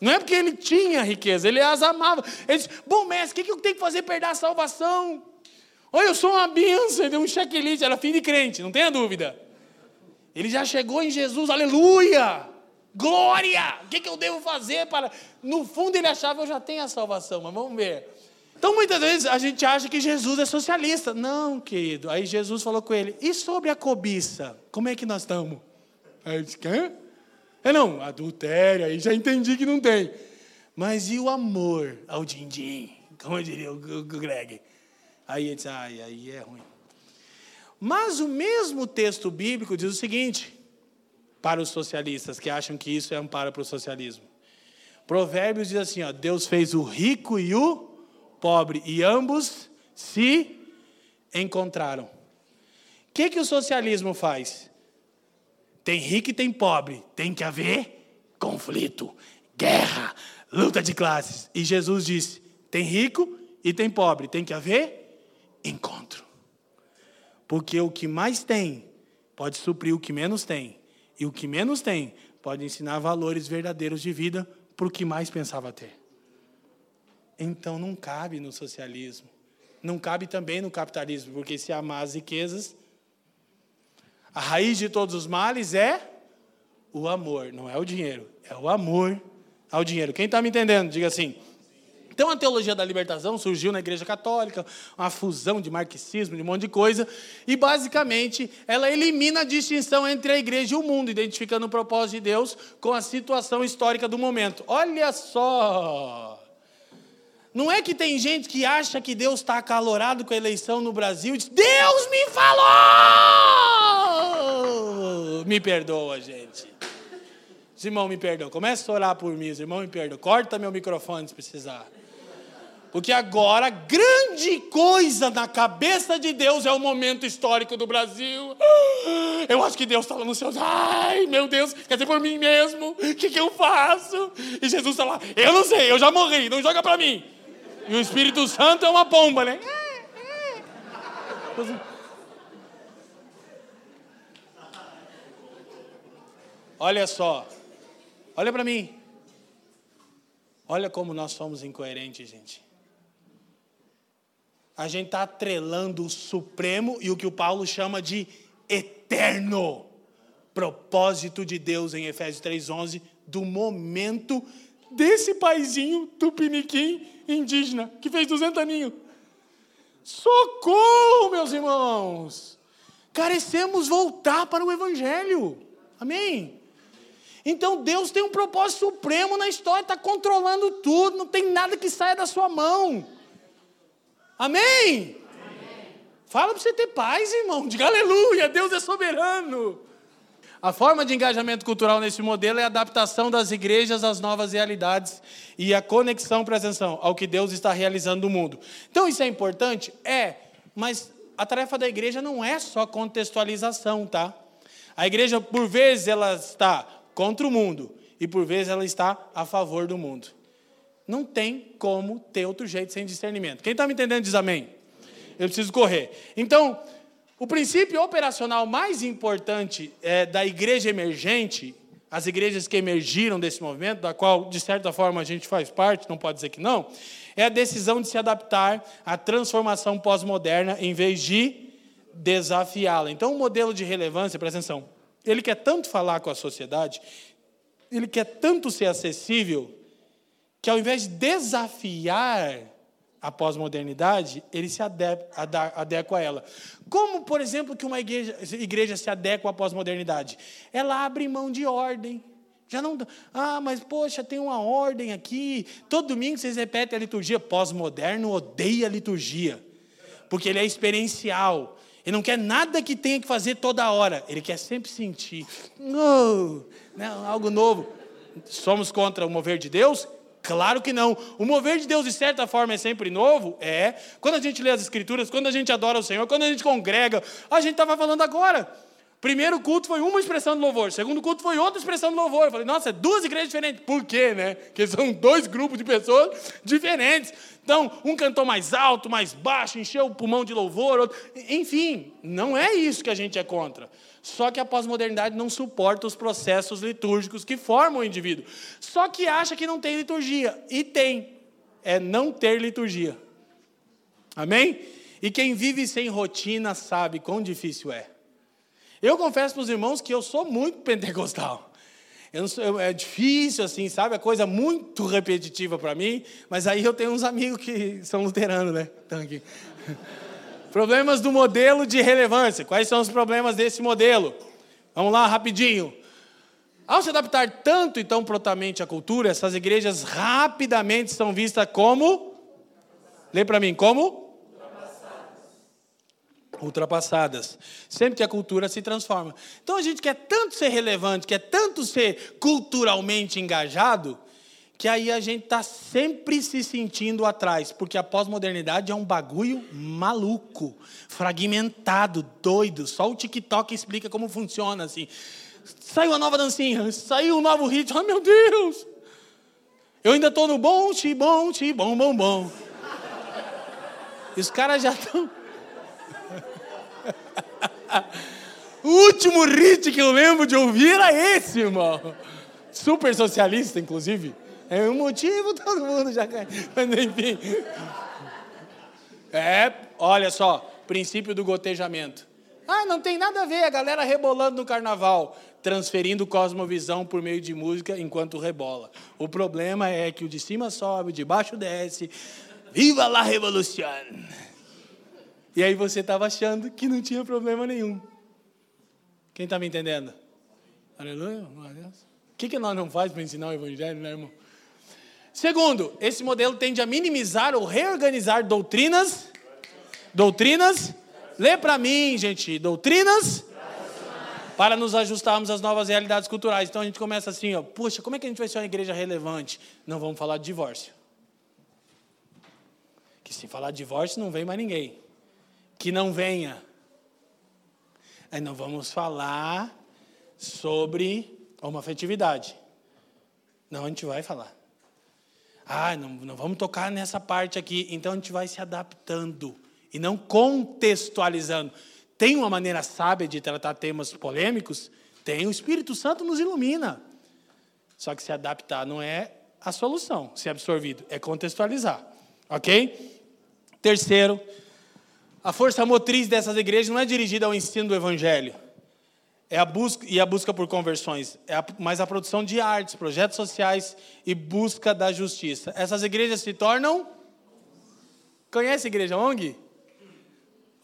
Não é porque ele tinha riqueza, ele as amava. Ele disse: Bom, mestre, o que eu tenho que fazer para a salvação? Olha, eu sou uma bênção, ele deu um checklist, era fim de crente, não tenha dúvida. Ele já chegou em Jesus, aleluia! Glória! O que eu devo fazer para. No fundo ele achava que eu já tenho a salvação, mas vamos ver. Então, muitas vezes, a gente acha que Jesus é socialista. Não, querido. Aí Jesus falou com ele: e sobre a cobiça? Como é que nós estamos? Aí ele disse: Quê? É não, adultério, aí já entendi que não tem. Mas e o amor ao din-din? Como diria o Greg? Aí ele disse: ai, aí é ruim. Mas o mesmo texto bíblico diz o seguinte, para os socialistas que acham que isso é amparo para o socialismo. Provérbios diz assim: ó, Deus fez o rico e o pobre, e ambos se encontraram. O que, que o socialismo faz? Tem rico e tem pobre, tem que haver conflito, guerra, luta de classes. E Jesus disse: tem rico e tem pobre, tem que haver encontro. Porque o que mais tem pode suprir o que menos tem, e o que menos tem pode ensinar valores verdadeiros de vida para o que mais pensava ter. Então não cabe no socialismo. Não cabe também no capitalismo, porque se amar as riquezas, a raiz de todos os males é o amor, não é o dinheiro, é o amor ao dinheiro. Quem está me entendendo? Diga assim. Então a teologia da libertação surgiu na Igreja Católica, uma fusão de marxismo, de um monte de coisa, e basicamente ela elimina a distinção entre a igreja e o mundo, identificando o propósito de Deus com a situação histórica do momento. Olha só! Não é que tem gente que acha que Deus está acalorado com a eleição no Brasil e diz: Deus me falou! Me perdoa, gente. Os irmãos me perdoam. Começa a orar por mim, os irmãos me perdoam. Corta meu microfone se precisar. Porque agora, grande coisa na cabeça de Deus é o momento histórico do Brasil. Eu acho que Deus está lá nos céus. Ai, meu Deus, quer dizer por mim mesmo? O que, que eu faço? E Jesus está lá. Eu não sei, eu já morri, não joga para mim. E o Espírito Santo é uma pomba, né? Olha só. Olha para mim. Olha como nós somos incoerentes, gente. A gente está atrelando o supremo e o que o Paulo chama de eterno propósito de Deus em Efésios 3,11 do momento desse paizinho tupiniquim indígena que fez 200 aninhos. Socorro, meus irmãos! Carecemos voltar para o Evangelho. Amém? Então Deus tem um propósito supremo na história, está controlando tudo, não tem nada que saia da sua mão. Amém? Amém. Fala para você ter paz, irmão. Diga aleluia, Deus é soberano. A forma de engajamento cultural nesse modelo é a adaptação das igrejas às novas realidades e a conexão, presta atenção, ao que Deus está realizando no mundo. Então isso é importante? É, mas a tarefa da igreja não é só contextualização, tá? A igreja, por vezes, ela está contra o mundo e por vezes ela está a favor do mundo. Não tem como ter outro jeito sem discernimento. Quem está me entendendo diz amém. Eu preciso correr. Então, o princípio operacional mais importante é, da igreja emergente, as igrejas que emergiram desse movimento, da qual, de certa forma, a gente faz parte, não pode dizer que não, é a decisão de se adaptar à transformação pós-moderna em vez de desafiá-la. Então, o modelo de relevância, presta atenção, ele quer tanto falar com a sociedade, ele quer tanto ser acessível, que ao invés de desafiar a pós-modernidade, ele se adequa a ela. Como, por exemplo, que uma igreja, igreja se adequa à pós-modernidade? Ela abre mão de ordem. Já não. Ah, mas poxa, tem uma ordem aqui. Todo domingo vocês repetem a liturgia. Pós-moderno odeia a liturgia. Porque ele é experiencial. Ele não quer nada que tenha que fazer toda hora. Ele quer sempre sentir. Oh, não, algo novo. Somos contra o mover de Deus? Claro que não. O mover de Deus, de certa forma, é sempre novo? É. Quando a gente lê as Escrituras, quando a gente adora o Senhor, quando a gente congrega, a gente estava falando agora. Primeiro culto foi uma expressão de louvor, segundo culto foi outra expressão de louvor. Eu falei, nossa, é duas igrejas diferentes. Por quê, né? Porque são dois grupos de pessoas diferentes. Então, um cantou mais alto, mais baixo, encheu o pulmão de louvor. Outro... Enfim, não é isso que a gente é contra. Só que a pós-modernidade não suporta os processos litúrgicos que formam o indivíduo. Só que acha que não tem liturgia. E tem. É não ter liturgia. Amém? E quem vive sem rotina sabe quão difícil é. Eu confesso para os irmãos que eu sou muito pentecostal. Sou, é difícil, assim, sabe? É coisa muito repetitiva para mim, mas aí eu tenho uns amigos que são luteranos, né? Estão aqui. *laughs* Problemas do modelo de relevância. Quais são os problemas desse modelo? Vamos lá, rapidinho. Ao se adaptar tanto e tão prontamente à cultura, essas igrejas rapidamente são vistas como. Lê para mim, como? Ultrapassadas. Sempre que a cultura se transforma. Então a gente quer tanto ser relevante, quer tanto ser culturalmente engajado, que aí a gente está sempre se sentindo atrás, porque a pós-modernidade é um bagulho maluco, fragmentado, doido. Só o TikTok explica como funciona assim. Saiu uma nova dancinha, saiu um novo ritmo, ai meu Deus! Eu ainda estou no bom, ti, bom, ti, bom, bom, bom. E os caras já estão. O último hit que eu lembro de ouvir era esse, irmão. Super socialista, inclusive. É um motivo, todo mundo já cai. Mas enfim. É, olha só, princípio do gotejamento. Ah, não tem nada a ver, a galera rebolando no carnaval, transferindo cosmovisão por meio de música enquanto rebola. O problema é que o de cima sobe, o de baixo desce. Viva la revolução! E aí você estava achando que não tinha problema nenhum. Quem está me entendendo? Aleluia. O que, que nós não faz para ensinar o evangelho, né, irmão? Segundo, esse modelo tende a minimizar ou reorganizar doutrinas. Doutrinas. Lê para mim, gente. Doutrinas. Para nos ajustarmos às novas realidades culturais. Então a gente começa assim, ó. Puxa, como é que a gente vai ser uma igreja relevante? Não vamos falar de divórcio. Que se falar de divórcio não vem mais ninguém que não venha. Aí não vamos falar sobre uma afetividade. Não, a gente vai falar. Ah, não, não vamos tocar nessa parte aqui. Então a gente vai se adaptando e não contextualizando. Tem uma maneira sábia de tratar temas polêmicos? Tem, o Espírito Santo nos ilumina. Só que se adaptar não é a solução, ser absorvido, é contextualizar. Ok? Terceiro, a força motriz dessas igrejas não é dirigida ao ensino do evangelho. É a busca e a busca por conversões, é a, mas a produção de artes, projetos sociais e busca da justiça. Essas igrejas se tornam Conhece a igreja ONG?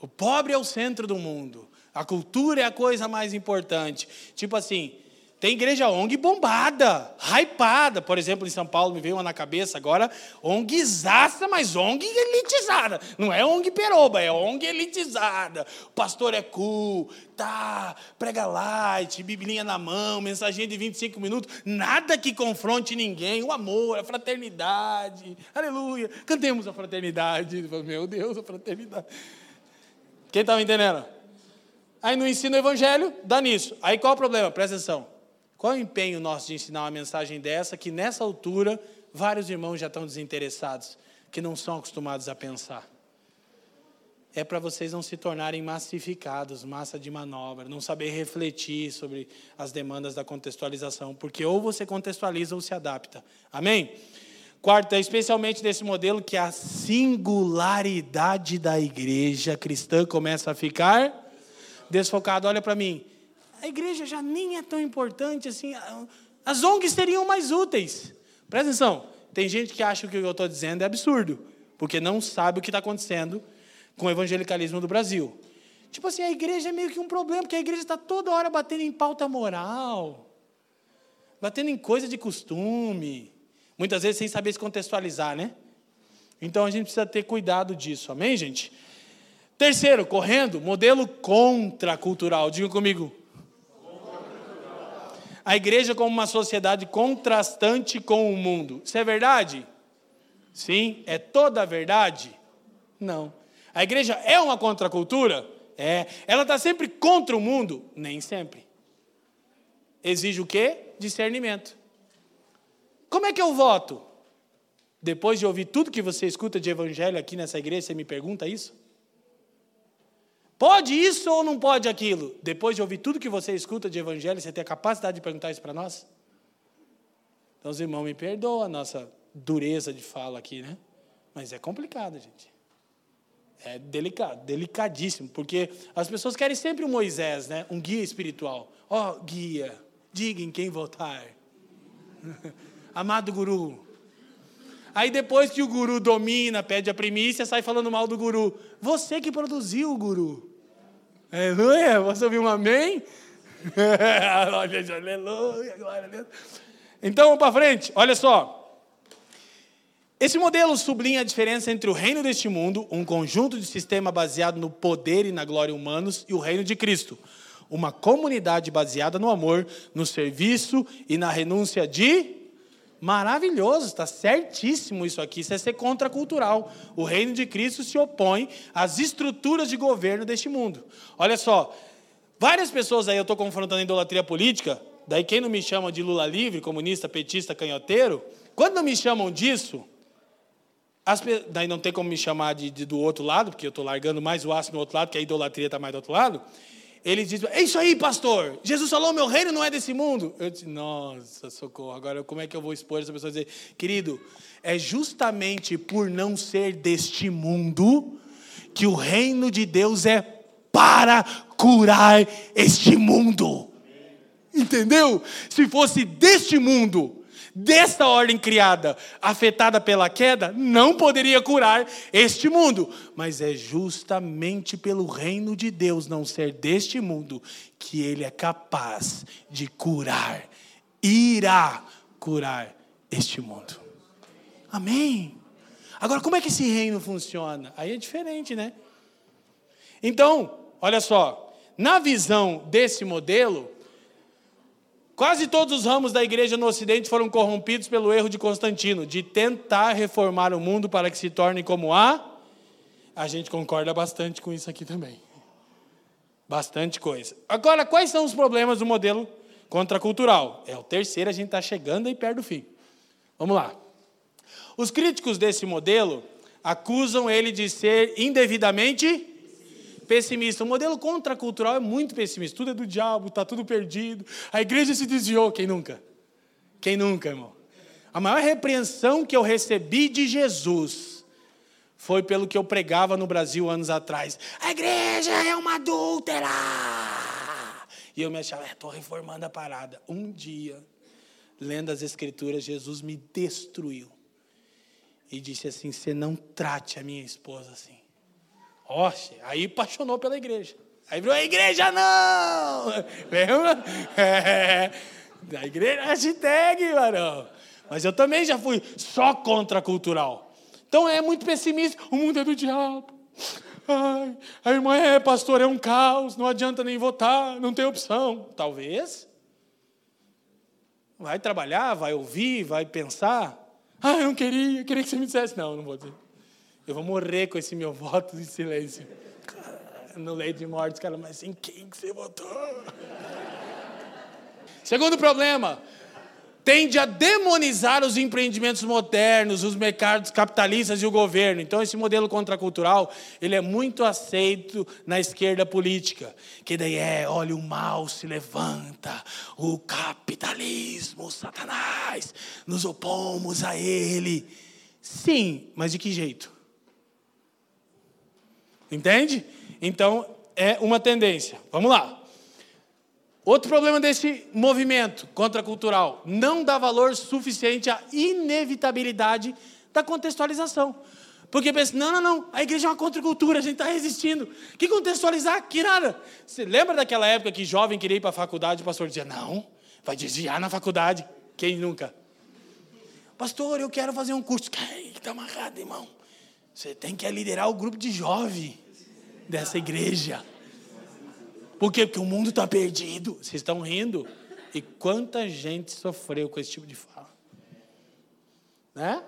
O pobre é o centro do mundo. A cultura é a coisa mais importante. Tipo assim, tem igreja ONG bombada, hypada. Por exemplo, em São Paulo me veio uma na cabeça agora, ONGzaça, mas ONG elitizada. Não é ONG peroba, é ONG elitizada. O pastor é cool, tá, prega light, biblinha na mão, mensaginha de 25 minutos. Nada que confronte ninguém. O amor, a fraternidade. Aleluia. Cantemos a fraternidade. Meu Deus, a fraternidade. Quem está me entendendo? Aí no ensino o evangelho, dá nisso. Aí qual o problema? Presta atenção. Qual é o empenho nosso de ensinar uma mensagem dessa que nessa altura vários irmãos já estão desinteressados, que não são acostumados a pensar? É para vocês não se tornarem massificados, massa de manobra, não saber refletir sobre as demandas da contextualização, porque ou você contextualiza ou se adapta. Amém? Quarto, é especialmente nesse modelo que a singularidade da igreja cristã começa a ficar desfocada. Olha para mim, a igreja já nem é tão importante assim. As ONGs seriam mais úteis. Presta atenção. Tem gente que acha que o que eu estou dizendo é absurdo, porque não sabe o que está acontecendo com o evangelicalismo do Brasil. Tipo assim, a igreja é meio que um problema, porque a igreja está toda hora batendo em pauta moral, batendo em coisa de costume, muitas vezes sem saber se contextualizar, né? Então a gente precisa ter cuidado disso, amém, gente? Terceiro, correndo, modelo contracultural. Diga comigo, a igreja como uma sociedade contrastante com o mundo. Isso é verdade? Sim. É toda verdade? Não. A igreja é uma contracultura? É. Ela está sempre contra o mundo? Nem sempre. Exige o quê? Discernimento. Como é que eu voto? Depois de ouvir tudo que você escuta de evangelho aqui nessa igreja, você me pergunta isso? Pode isso ou não pode aquilo? Depois de ouvir tudo que você escuta de evangelho, você tem a capacidade de perguntar isso para nós? Então, os irmãos me perdoam a nossa dureza de fala aqui, né? Mas é complicado, gente. É delicado, delicadíssimo, porque as pessoas querem sempre um Moisés, né? Um guia espiritual. Ó, oh, guia, diga em quem votar. *laughs* Amado guru, Aí depois que o guru domina, pede a primícia, sai falando mal do guru. Você que produziu o guru. Aleluia, você ouviu um amém? *laughs* Aleluia, glória a Deus. Então, para frente, olha só. Esse modelo sublinha a diferença entre o reino deste mundo, um conjunto de sistema baseado no poder e na glória humanos, e o reino de Cristo, uma comunidade baseada no amor, no serviço e na renúncia de Maravilhoso, está certíssimo isso aqui. Isso é ser contracultural. O reino de Cristo se opõe às estruturas de governo deste mundo. Olha só, várias pessoas aí eu estou confrontando a idolatria política. Daí quem não me chama de Lula livre, comunista, petista, canhoteiro, quando não me chamam disso, as, daí não tem como me chamar de, de do outro lado, porque eu estou largando mais o aço no outro lado, que a idolatria está mais do outro lado. Ele diz: É isso aí, pastor. Jesus falou: Meu reino não é desse mundo. Eu disse: Nossa, socorro. Agora, como é que eu vou expor essa pessoa e dizer: Querido, é justamente por não ser deste mundo que o reino de Deus é para curar este mundo. Entendeu? Se fosse deste mundo, desta ordem criada, afetada pela queda, não poderia curar este mundo. Mas é justamente pelo reino de Deus não ser deste mundo que ele é capaz de curar, irá curar este mundo. Amém. Agora, como é que esse reino funciona? Aí é diferente, né? Então, olha só, na visão desse modelo, Quase todos os ramos da igreja no Ocidente foram corrompidos pelo erro de Constantino, de tentar reformar o mundo para que se torne como a. A gente concorda bastante com isso aqui também. Bastante coisa. Agora, quais são os problemas do modelo contracultural? É o terceiro, a gente está chegando aí perto do fim. Vamos lá. Os críticos desse modelo acusam ele de ser indevidamente pessimista. O modelo contracultural é muito pessimista. Tudo é do diabo, está tudo perdido. A igreja se desviou. Quem nunca? Quem nunca, irmão? A maior repreensão que eu recebi de Jesus foi pelo que eu pregava no Brasil anos atrás. A igreja é uma adúltera. E eu me achava, estou é, reformando a parada. Um dia, lendo as Escrituras, Jesus me destruiu. E disse assim: Você não trate a minha esposa assim. Oxe, aí apaixonou pela igreja. Aí virou, a igreja não! *laughs* Lembra? *laughs* É, a igreja, hashtag, varão. Mas eu também já fui só contracultural. Então é muito pessimista. O mundo é do diabo. Ai, a irmã é pastor, é um caos, não adianta nem votar, não tem opção. Talvez. Vai trabalhar, vai ouvir, vai pensar. Ah, eu não queria, queria que você me dissesse. Não, não vou dizer. Eu vou morrer com esse meu voto de silêncio. No leito de morte, cara, mas em quem que você votou? Segundo problema, tende a demonizar os empreendimentos modernos, os mercados capitalistas e o governo. Então esse modelo contracultural, ele é muito aceito na esquerda política, que daí é, olha o mal se levanta, o capitalismo, o satanás, nos opomos a ele. Sim, mas de que jeito? Entende? Então é uma tendência. Vamos lá. Outro problema desse movimento contracultural, não dá valor suficiente à inevitabilidade da contextualização. Porque pensa, não, não, não, a igreja é uma contracultura, a gente está resistindo. Que contextualizar? Que nada. Você lembra daquela época que jovem queria ir para a faculdade, o pastor dizia, não, vai desviar na faculdade. Quem nunca? Pastor, eu quero fazer um curso. Está amarrado, irmão. Você tem que liderar o grupo de jovem dessa igreja. Por quê? Porque o mundo está perdido. Vocês estão rindo. E quanta gente sofreu com esse tipo de fala? Né?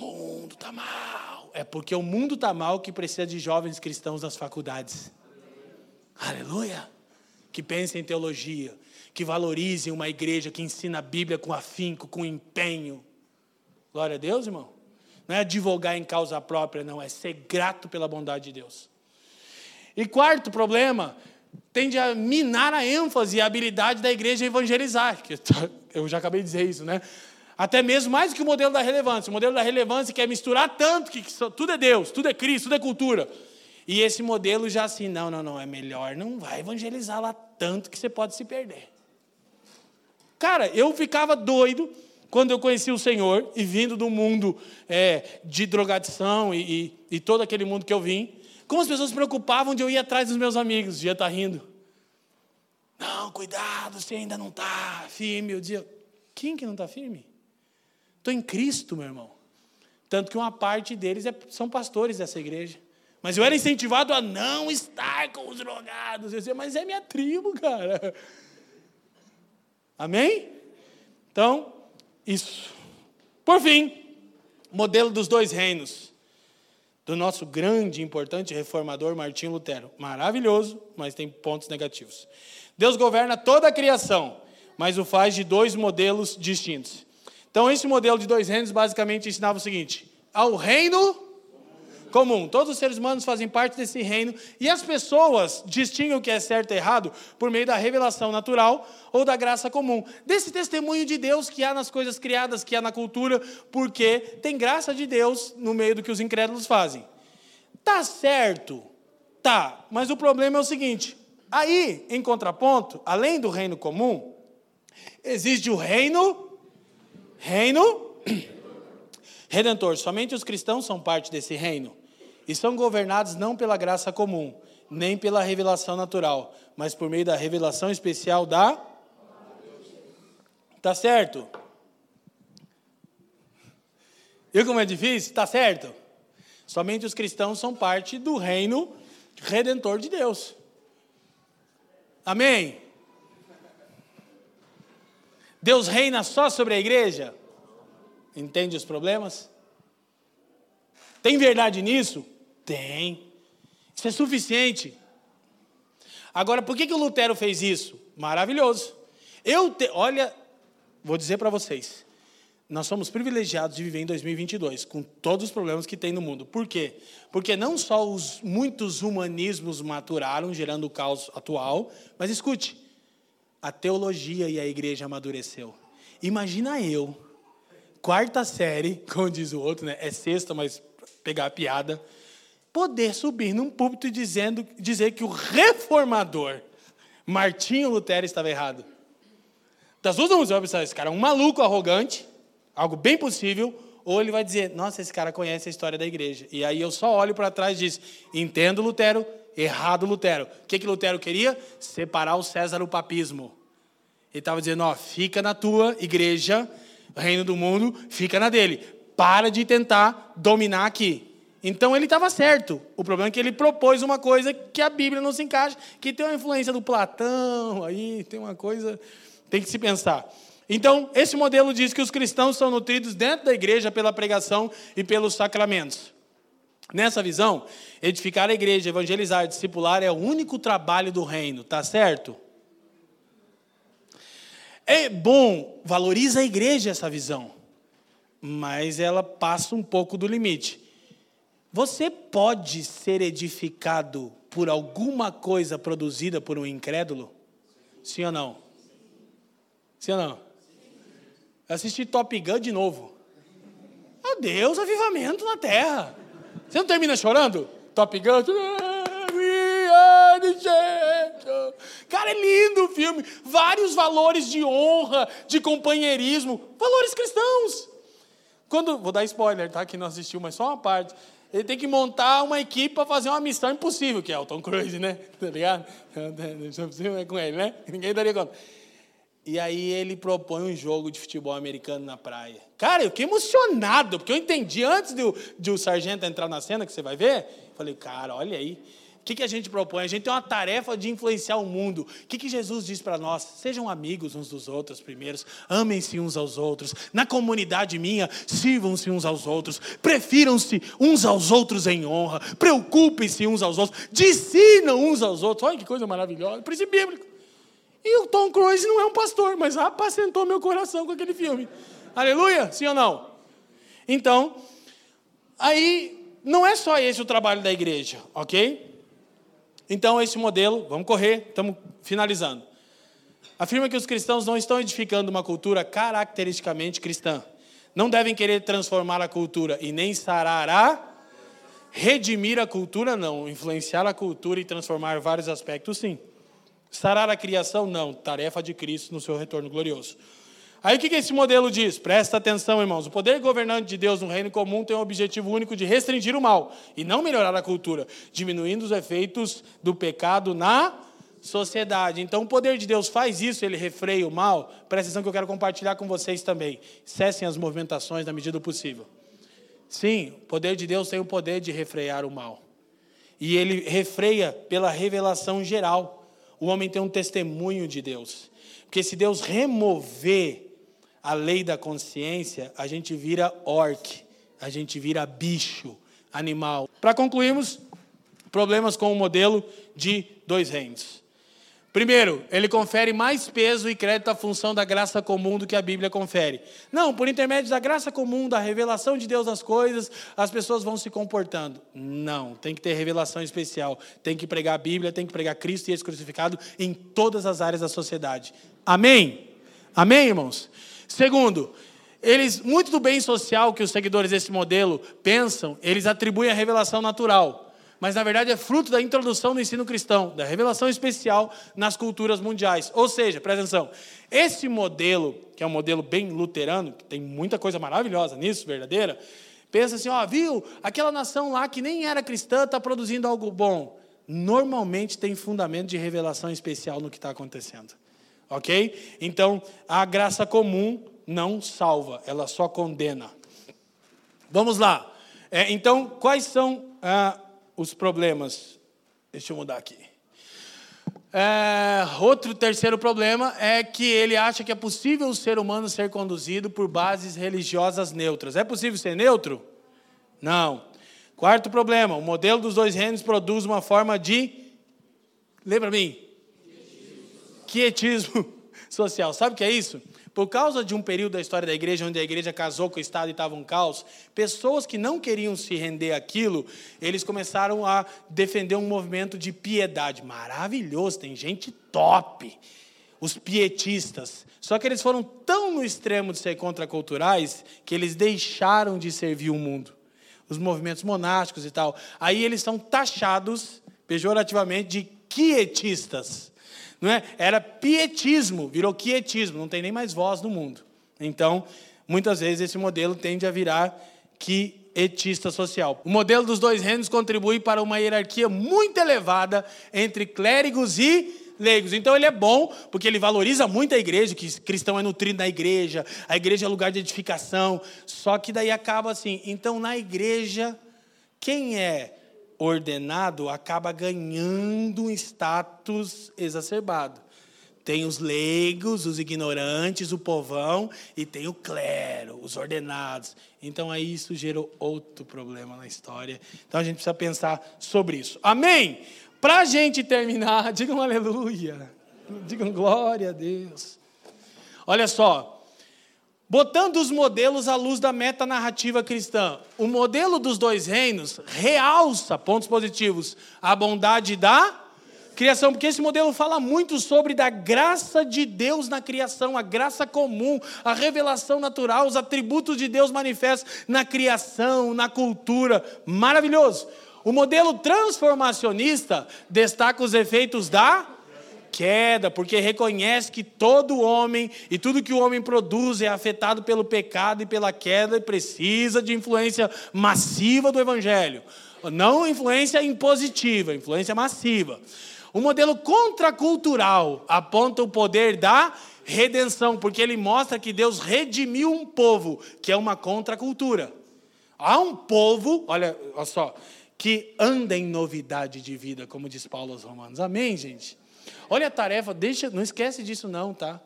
O mundo está mal. É porque o mundo está mal que precisa de jovens cristãos nas faculdades. Aleluia. Que pensem em teologia. Que valorizem uma igreja que ensina a Bíblia com afinco, com empenho. Glória a Deus, irmão. Não é advogar em causa própria, não. É ser grato pela bondade de Deus. E quarto problema tende a minar a ênfase e a habilidade da igreja evangelizar. Eu já acabei de dizer isso, né? Até mesmo mais do que o modelo da relevância. O modelo da relevância quer misturar tanto que tudo é Deus, tudo é Cristo, tudo é cultura. E esse modelo já assim, não, não, não, é melhor, não vai evangelizar lá tanto que você pode se perder. Cara, eu ficava doido quando eu conheci o Senhor e vindo do mundo é, de drogadição e, e, e todo aquele mundo que eu vim, como as pessoas se preocupavam de eu ir atrás dos meus amigos, dia estar tá rindo. Não, cuidado, você ainda não está firme. Eu dizia, quem que não está firme? Estou em Cristo, meu irmão. Tanto que uma parte deles é, são pastores dessa igreja. Mas eu era incentivado a não estar com os drogados. Eu dizia, mas é minha tribo, cara. Amém? Então, isso. Por fim, modelo dos dois reinos do nosso grande e importante reformador Martinho Lutero. Maravilhoso, mas tem pontos negativos. Deus governa toda a criação, mas o faz de dois modelos distintos. Então, esse modelo de dois reinos basicamente ensinava o seguinte: ao reino comum. Todos os seres humanos fazem parte desse reino e as pessoas distinguem o que é certo e errado por meio da revelação natural ou da graça comum. Desse testemunho de Deus que há nas coisas criadas, que há na cultura, porque tem graça de Deus no meio do que os incrédulos fazem. Tá certo? Tá, mas o problema é o seguinte: aí, em contraponto, além do reino comum, existe o reino reino *clears throat* redentor. Somente os cristãos são parte desse reino e são governados não pela graça comum, nem pela revelação natural, mas por meio da revelação especial da. Tá certo? Viu como é difícil? Tá certo? Somente os cristãos são parte do reino redentor de Deus. Amém? Deus reina só sobre a igreja? Entende os problemas? Tem verdade nisso? Tem. Isso é suficiente. Agora, por que, que o Lutero fez isso? Maravilhoso. Eu te, olha, vou dizer para vocês, nós somos privilegiados de viver em 2022, com todos os problemas que tem no mundo. Por quê? Porque não só os muitos humanismos maturaram, gerando o caos atual, mas escute, a teologia e a igreja amadureceu. Imagina eu, quarta série, *laughs* como diz o outro, né? É sexta, mas pegar a piada poder subir num púlpito dizendo, dizer que o reformador Martinho Lutero estava errado. Das duas vamos pensar, esse cara é um maluco arrogante, algo bem possível, ou ele vai dizer: Nossa, esse cara conhece a história da igreja. E aí eu só olho para trás e diz: Entendo Lutero, errado Lutero. O que, que Lutero queria? Separar o César do papismo. Ele estava dizendo: Ó, fica na tua igreja, reino do mundo, fica na dele. Para de tentar dominar aqui. Então ele estava certo. O problema é que ele propôs uma coisa que a Bíblia não se encaixa, que tem uma influência do Platão, aí tem uma coisa, tem que se pensar. Então, esse modelo diz que os cristãos são nutridos dentro da igreja pela pregação e pelos sacramentos. Nessa visão, edificar a igreja, evangelizar, discipular é o único trabalho do reino, tá certo? É bom, valoriza a igreja essa visão, mas ela passa um pouco do limite. Você pode ser edificado por alguma coisa produzida por um incrédulo? Sim ou não? Sim ou não? Assisti Top Gun de novo. Adeus, avivamento na terra. Você não termina chorando? Top Gun? Cara, é lindo o filme. Vários valores de honra, de companheirismo, valores cristãos. Quando, vou dar spoiler, tá? Que não assistiu, mas só uma parte. Ele tem que montar uma equipe para fazer uma missão impossível, que é o Tom Cruise, né? *laughs* Tá ligado? *laughs* É com ele, né? *laughs* Ninguém daria conta. E aí ele propõe um jogo de futebol americano na praia. Cara, eu fiquei emocionado, porque eu entendi antes de, de o sargento entrar na cena, que você vai ver. Falei, cara, olha aí. O que, que a gente propõe? A gente tem uma tarefa de influenciar o mundo. O que, que Jesus diz para nós? Sejam amigos uns dos outros primeiros, amem-se uns aos outros. Na comunidade minha, sirvam-se uns aos outros, prefiram-se uns aos outros em honra, preocupem-se uns aos outros, dissinam uns aos outros. Olha que coisa maravilhosa, princípio bíblico. E o Tom Cruise não é um pastor, mas apacentou meu coração com aquele filme. Aleluia? Sim ou não? Então, aí não é só esse o trabalho da igreja, ok? Então, esse modelo, vamos correr, estamos finalizando. Afirma que os cristãos não estão edificando uma cultura caracteristicamente cristã. Não devem querer transformar a cultura e nem sarar a redimir a cultura, não. Influenciar a cultura e transformar vários aspectos, sim. Sarar a criação, não. Tarefa de Cristo no seu retorno glorioso. Aí o que esse modelo diz? Presta atenção, irmãos. O poder governante de Deus no reino comum tem o objetivo único de restringir o mal e não melhorar a cultura, diminuindo os efeitos do pecado na sociedade. Então, o poder de Deus faz isso, ele refreia o mal. Presta atenção que eu quero compartilhar com vocês também. Cessem as movimentações na medida do possível. Sim, o poder de Deus tem o poder de refrear o mal. E ele refreia pela revelação geral. O homem tem um testemunho de Deus. Porque se Deus remover a lei da consciência, a gente vira orc, a gente vira bicho, animal. Para concluirmos, problemas com o modelo de dois reinos. Primeiro, ele confere mais peso e crédito à função da graça comum do que a Bíblia confere. Não, por intermédio da graça comum, da revelação de Deus nas coisas, as pessoas vão se comportando. Não, tem que ter revelação especial. Tem que pregar a Bíblia, tem que pregar Cristo e esse crucificado em todas as áreas da sociedade. Amém? Amém, irmãos? Segundo, eles, muito do bem social que os seguidores desse modelo pensam, eles atribuem à revelação natural. Mas na verdade é fruto da introdução do ensino cristão, da revelação especial nas culturas mundiais. Ou seja, presta atenção, esse modelo, que é um modelo bem luterano, que tem muita coisa maravilhosa nisso, verdadeira, pensa assim: ó, viu, aquela nação lá que nem era cristã está produzindo algo bom. Normalmente tem fundamento de revelação especial no que está acontecendo. Ok? Então, a graça comum não salva, ela só condena. Vamos lá. É, então, quais são ah, os problemas? Deixa eu mudar aqui. É, outro terceiro problema é que ele acha que é possível o ser humano ser conduzido por bases religiosas neutras. É possível ser neutro? Não. Quarto problema: o modelo dos dois reinos produz uma forma de. Lembra mim? Quietismo *laughs* social. Sabe o que é isso? Por causa de um período da história da igreja onde a igreja casou com o Estado e estava um caos, pessoas que não queriam se render àquilo, eles começaram a defender um movimento de piedade. Maravilhoso, tem gente top. Os pietistas. Só que eles foram tão no extremo de ser contraculturais que eles deixaram de servir o mundo. Os movimentos monásticos e tal. Aí eles são taxados pejorativamente de quietistas não é? Era pietismo, virou quietismo, não tem nem mais voz no mundo. Então, muitas vezes esse modelo tende a virar quietista social. O modelo dos dois reinos contribui para uma hierarquia muito elevada entre clérigos e leigos. Então ele é bom, porque ele valoriza muito a igreja, que cristão é nutrido na igreja, a igreja é lugar de edificação. Só que daí acaba assim. Então na igreja, quem é ordenado acaba ganhando um status exacerbado. Tem os leigos, os ignorantes, o povão, e tem o clero, os ordenados. Então aí isso gerou outro problema na história. Então a gente precisa pensar sobre isso. Amém? Para a gente terminar, *laughs* digam aleluia, digam glória a Deus. Olha só, botando os modelos à luz da metanarrativa cristã, o modelo dos dois reinos realça pontos positivos, a bondade da criação, porque esse modelo fala muito sobre da graça de Deus na criação, a graça comum, a revelação natural, os atributos de Deus manifestos na criação, na cultura. Maravilhoso. O modelo transformacionista destaca os efeitos da queda, porque reconhece que todo homem e tudo que o homem produz é afetado pelo pecado e pela queda e precisa de influência massiva do evangelho. Não influência impositiva, influência massiva. O modelo contracultural aponta o poder da redenção, porque ele mostra que Deus redimiu um povo, que é uma contracultura. Há um povo, olha, olha só, que anda em novidade de vida, como diz Paulo aos Romanos. Amém, gente? Olha a tarefa, deixa, não esquece disso não, tá?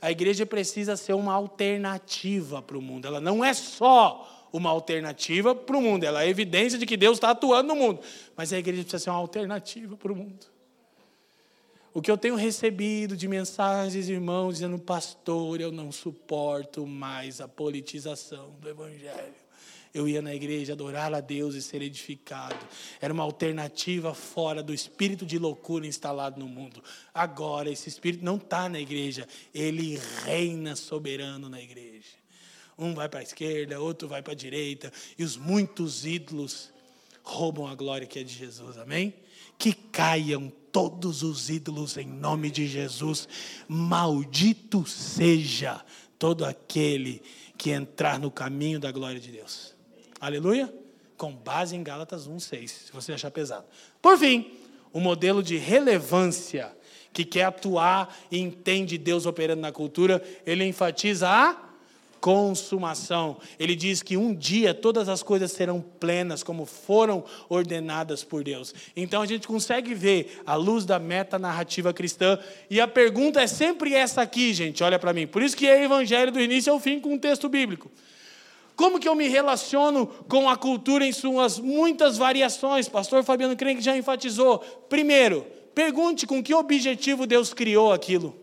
A igreja precisa ser uma alternativa para o mundo. Ela não é só uma alternativa para o mundo, ela é evidência de que Deus está atuando no mundo. Mas a igreja precisa ser uma alternativa para o mundo. O que eu tenho recebido de mensagens, irmãos, dizendo, pastor, eu não suporto mais a politização do Evangelho. Eu ia na igreja adorar a Deus e ser edificado. Era uma alternativa fora do espírito de loucura instalado no mundo. Agora, esse espírito não está na igreja, ele reina soberano na igreja. Um vai para a esquerda, outro vai para a direita, e os muitos ídolos roubam a glória que é de Jesus. Amém? Que caiam todos os ídolos em nome de Jesus. Maldito seja todo aquele que entrar no caminho da glória de Deus. Aleluia? Com base em Gálatas 1,6, se você achar pesado. Por fim, o modelo de relevância que quer atuar e entende Deus operando na cultura, ele enfatiza a consumação. Ele diz que um dia todas as coisas serão plenas, como foram ordenadas por Deus. Então a gente consegue ver a luz da meta narrativa cristã. E a pergunta é sempre essa aqui, gente, olha para mim. Por isso que é evangelho do início ao fim com um texto bíblico. Como que eu me relaciono com a cultura em suas muitas variações? Pastor Fabiano Crenque já enfatizou. Primeiro, pergunte com que objetivo Deus criou aquilo.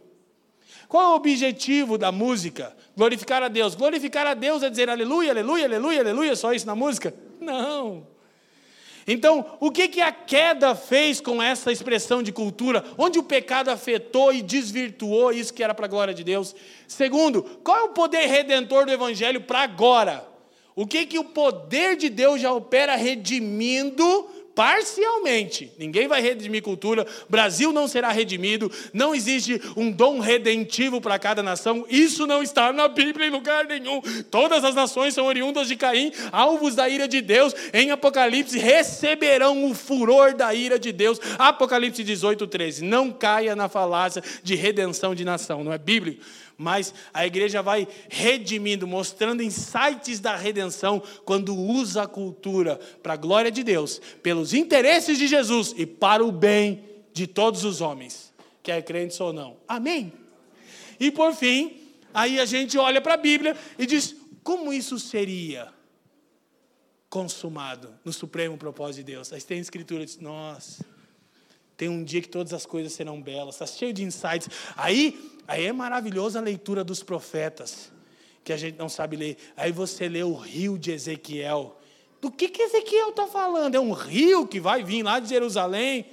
Qual é o objetivo da música? Glorificar a Deus. Glorificar a Deus é dizer aleluia, aleluia, aleluia, aleluia, só isso na música? Não. Então, o que, que a queda fez com essa expressão de cultura? Onde o pecado afetou e desvirtuou isso que era para a glória de Deus? Segundo, qual é o poder redentor do Evangelho para agora? O que, que o poder de Deus já opera redimindo parcialmente. Ninguém vai redimir cultura. Brasil não será redimido. Não existe um dom redentivo para cada nação. Isso não está na Bíblia em lugar nenhum. Todas as nações são oriundas de Caim, alvos da ira de Deus. Em Apocalipse receberão o furor da ira de Deus. Apocalipse 18, 13. Não caia na falácia de redenção de nação. Não é bíblico mas a igreja vai redimindo, mostrando insights da redenção quando usa a cultura para a glória de Deus, pelos interesses de Jesus e para o bem de todos os homens, quer crentes ou não. Amém? E por fim, aí a gente olha para a Bíblia e diz: como isso seria consumado no supremo propósito de Deus? Aí tem a escritura diz: nossa tem um dia que todas as coisas serão belas, está cheio de insights. Aí, aí é maravilhosa a leitura dos profetas, que a gente não sabe ler. Aí você lê o rio de Ezequiel. Do que, que Ezequiel está falando? É um rio que vai vir lá de Jerusalém.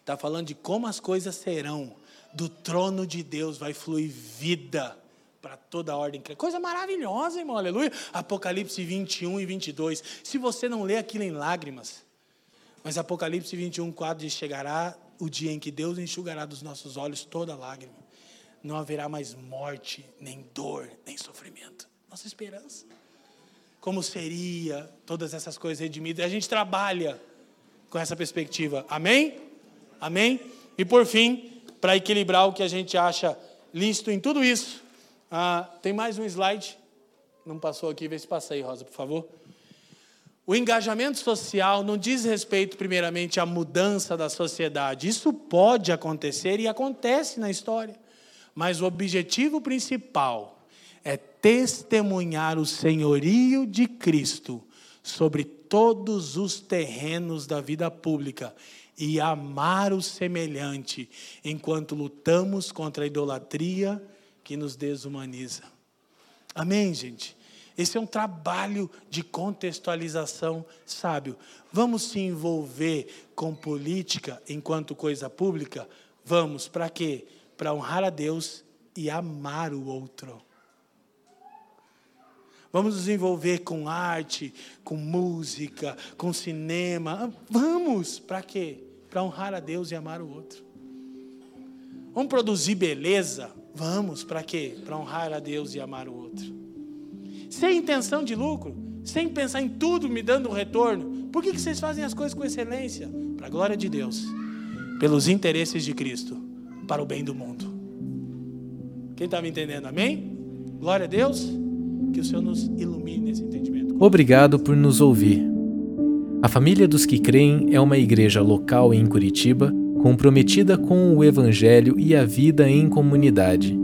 Está falando de como as coisas serão. Do trono de Deus vai fluir vida para toda a ordem. Coisa maravilhosa, irmão, aleluia. Apocalipse 21 e 22. Se você não lê aquilo em lágrimas, mas Apocalipse 21, 4 diz: Chegará o dia em que Deus enxugará dos nossos olhos toda lágrima. Não haverá mais morte, nem dor, nem sofrimento nossa esperança. Como seria todas essas coisas redimidas? A gente trabalha com essa perspectiva. Amém? Amém? E por fim, para equilibrar o que a gente acha lícito em tudo isso, ah, tem mais um slide. Não passou aqui, vê se passa aí, Rosa, por favor. O engajamento social não diz respeito, primeiramente, à mudança da sociedade. Isso pode acontecer e acontece na história. Mas o objetivo principal é testemunhar o senhorio de Cristo sobre todos os terrenos da vida pública e amar o semelhante enquanto lutamos contra a idolatria que nos desumaniza. Amém, gente? Esse é um trabalho de contextualização sábio. Vamos se envolver com política enquanto coisa pública? Vamos, para quê? Para honrar a Deus e amar o outro. Vamos nos envolver com arte, com música, com cinema. Vamos! Para quê? Para honrar a Deus e amar o outro. Vamos produzir beleza? Vamos. Para quê? Para honrar a Deus e amar o outro. Sem intenção de lucro, sem pensar em tudo me dando retorno. Por que, que vocês fazem as coisas com excelência? Para a glória de Deus, pelos interesses de Cristo, para o bem do mundo. Quem está me entendendo? Amém? Glória a Deus. Que o Senhor nos ilumine nesse entendimento. Obrigado por nos ouvir. A Família dos que Creem é uma igreja local em Curitiba comprometida com o Evangelho e a vida em comunidade.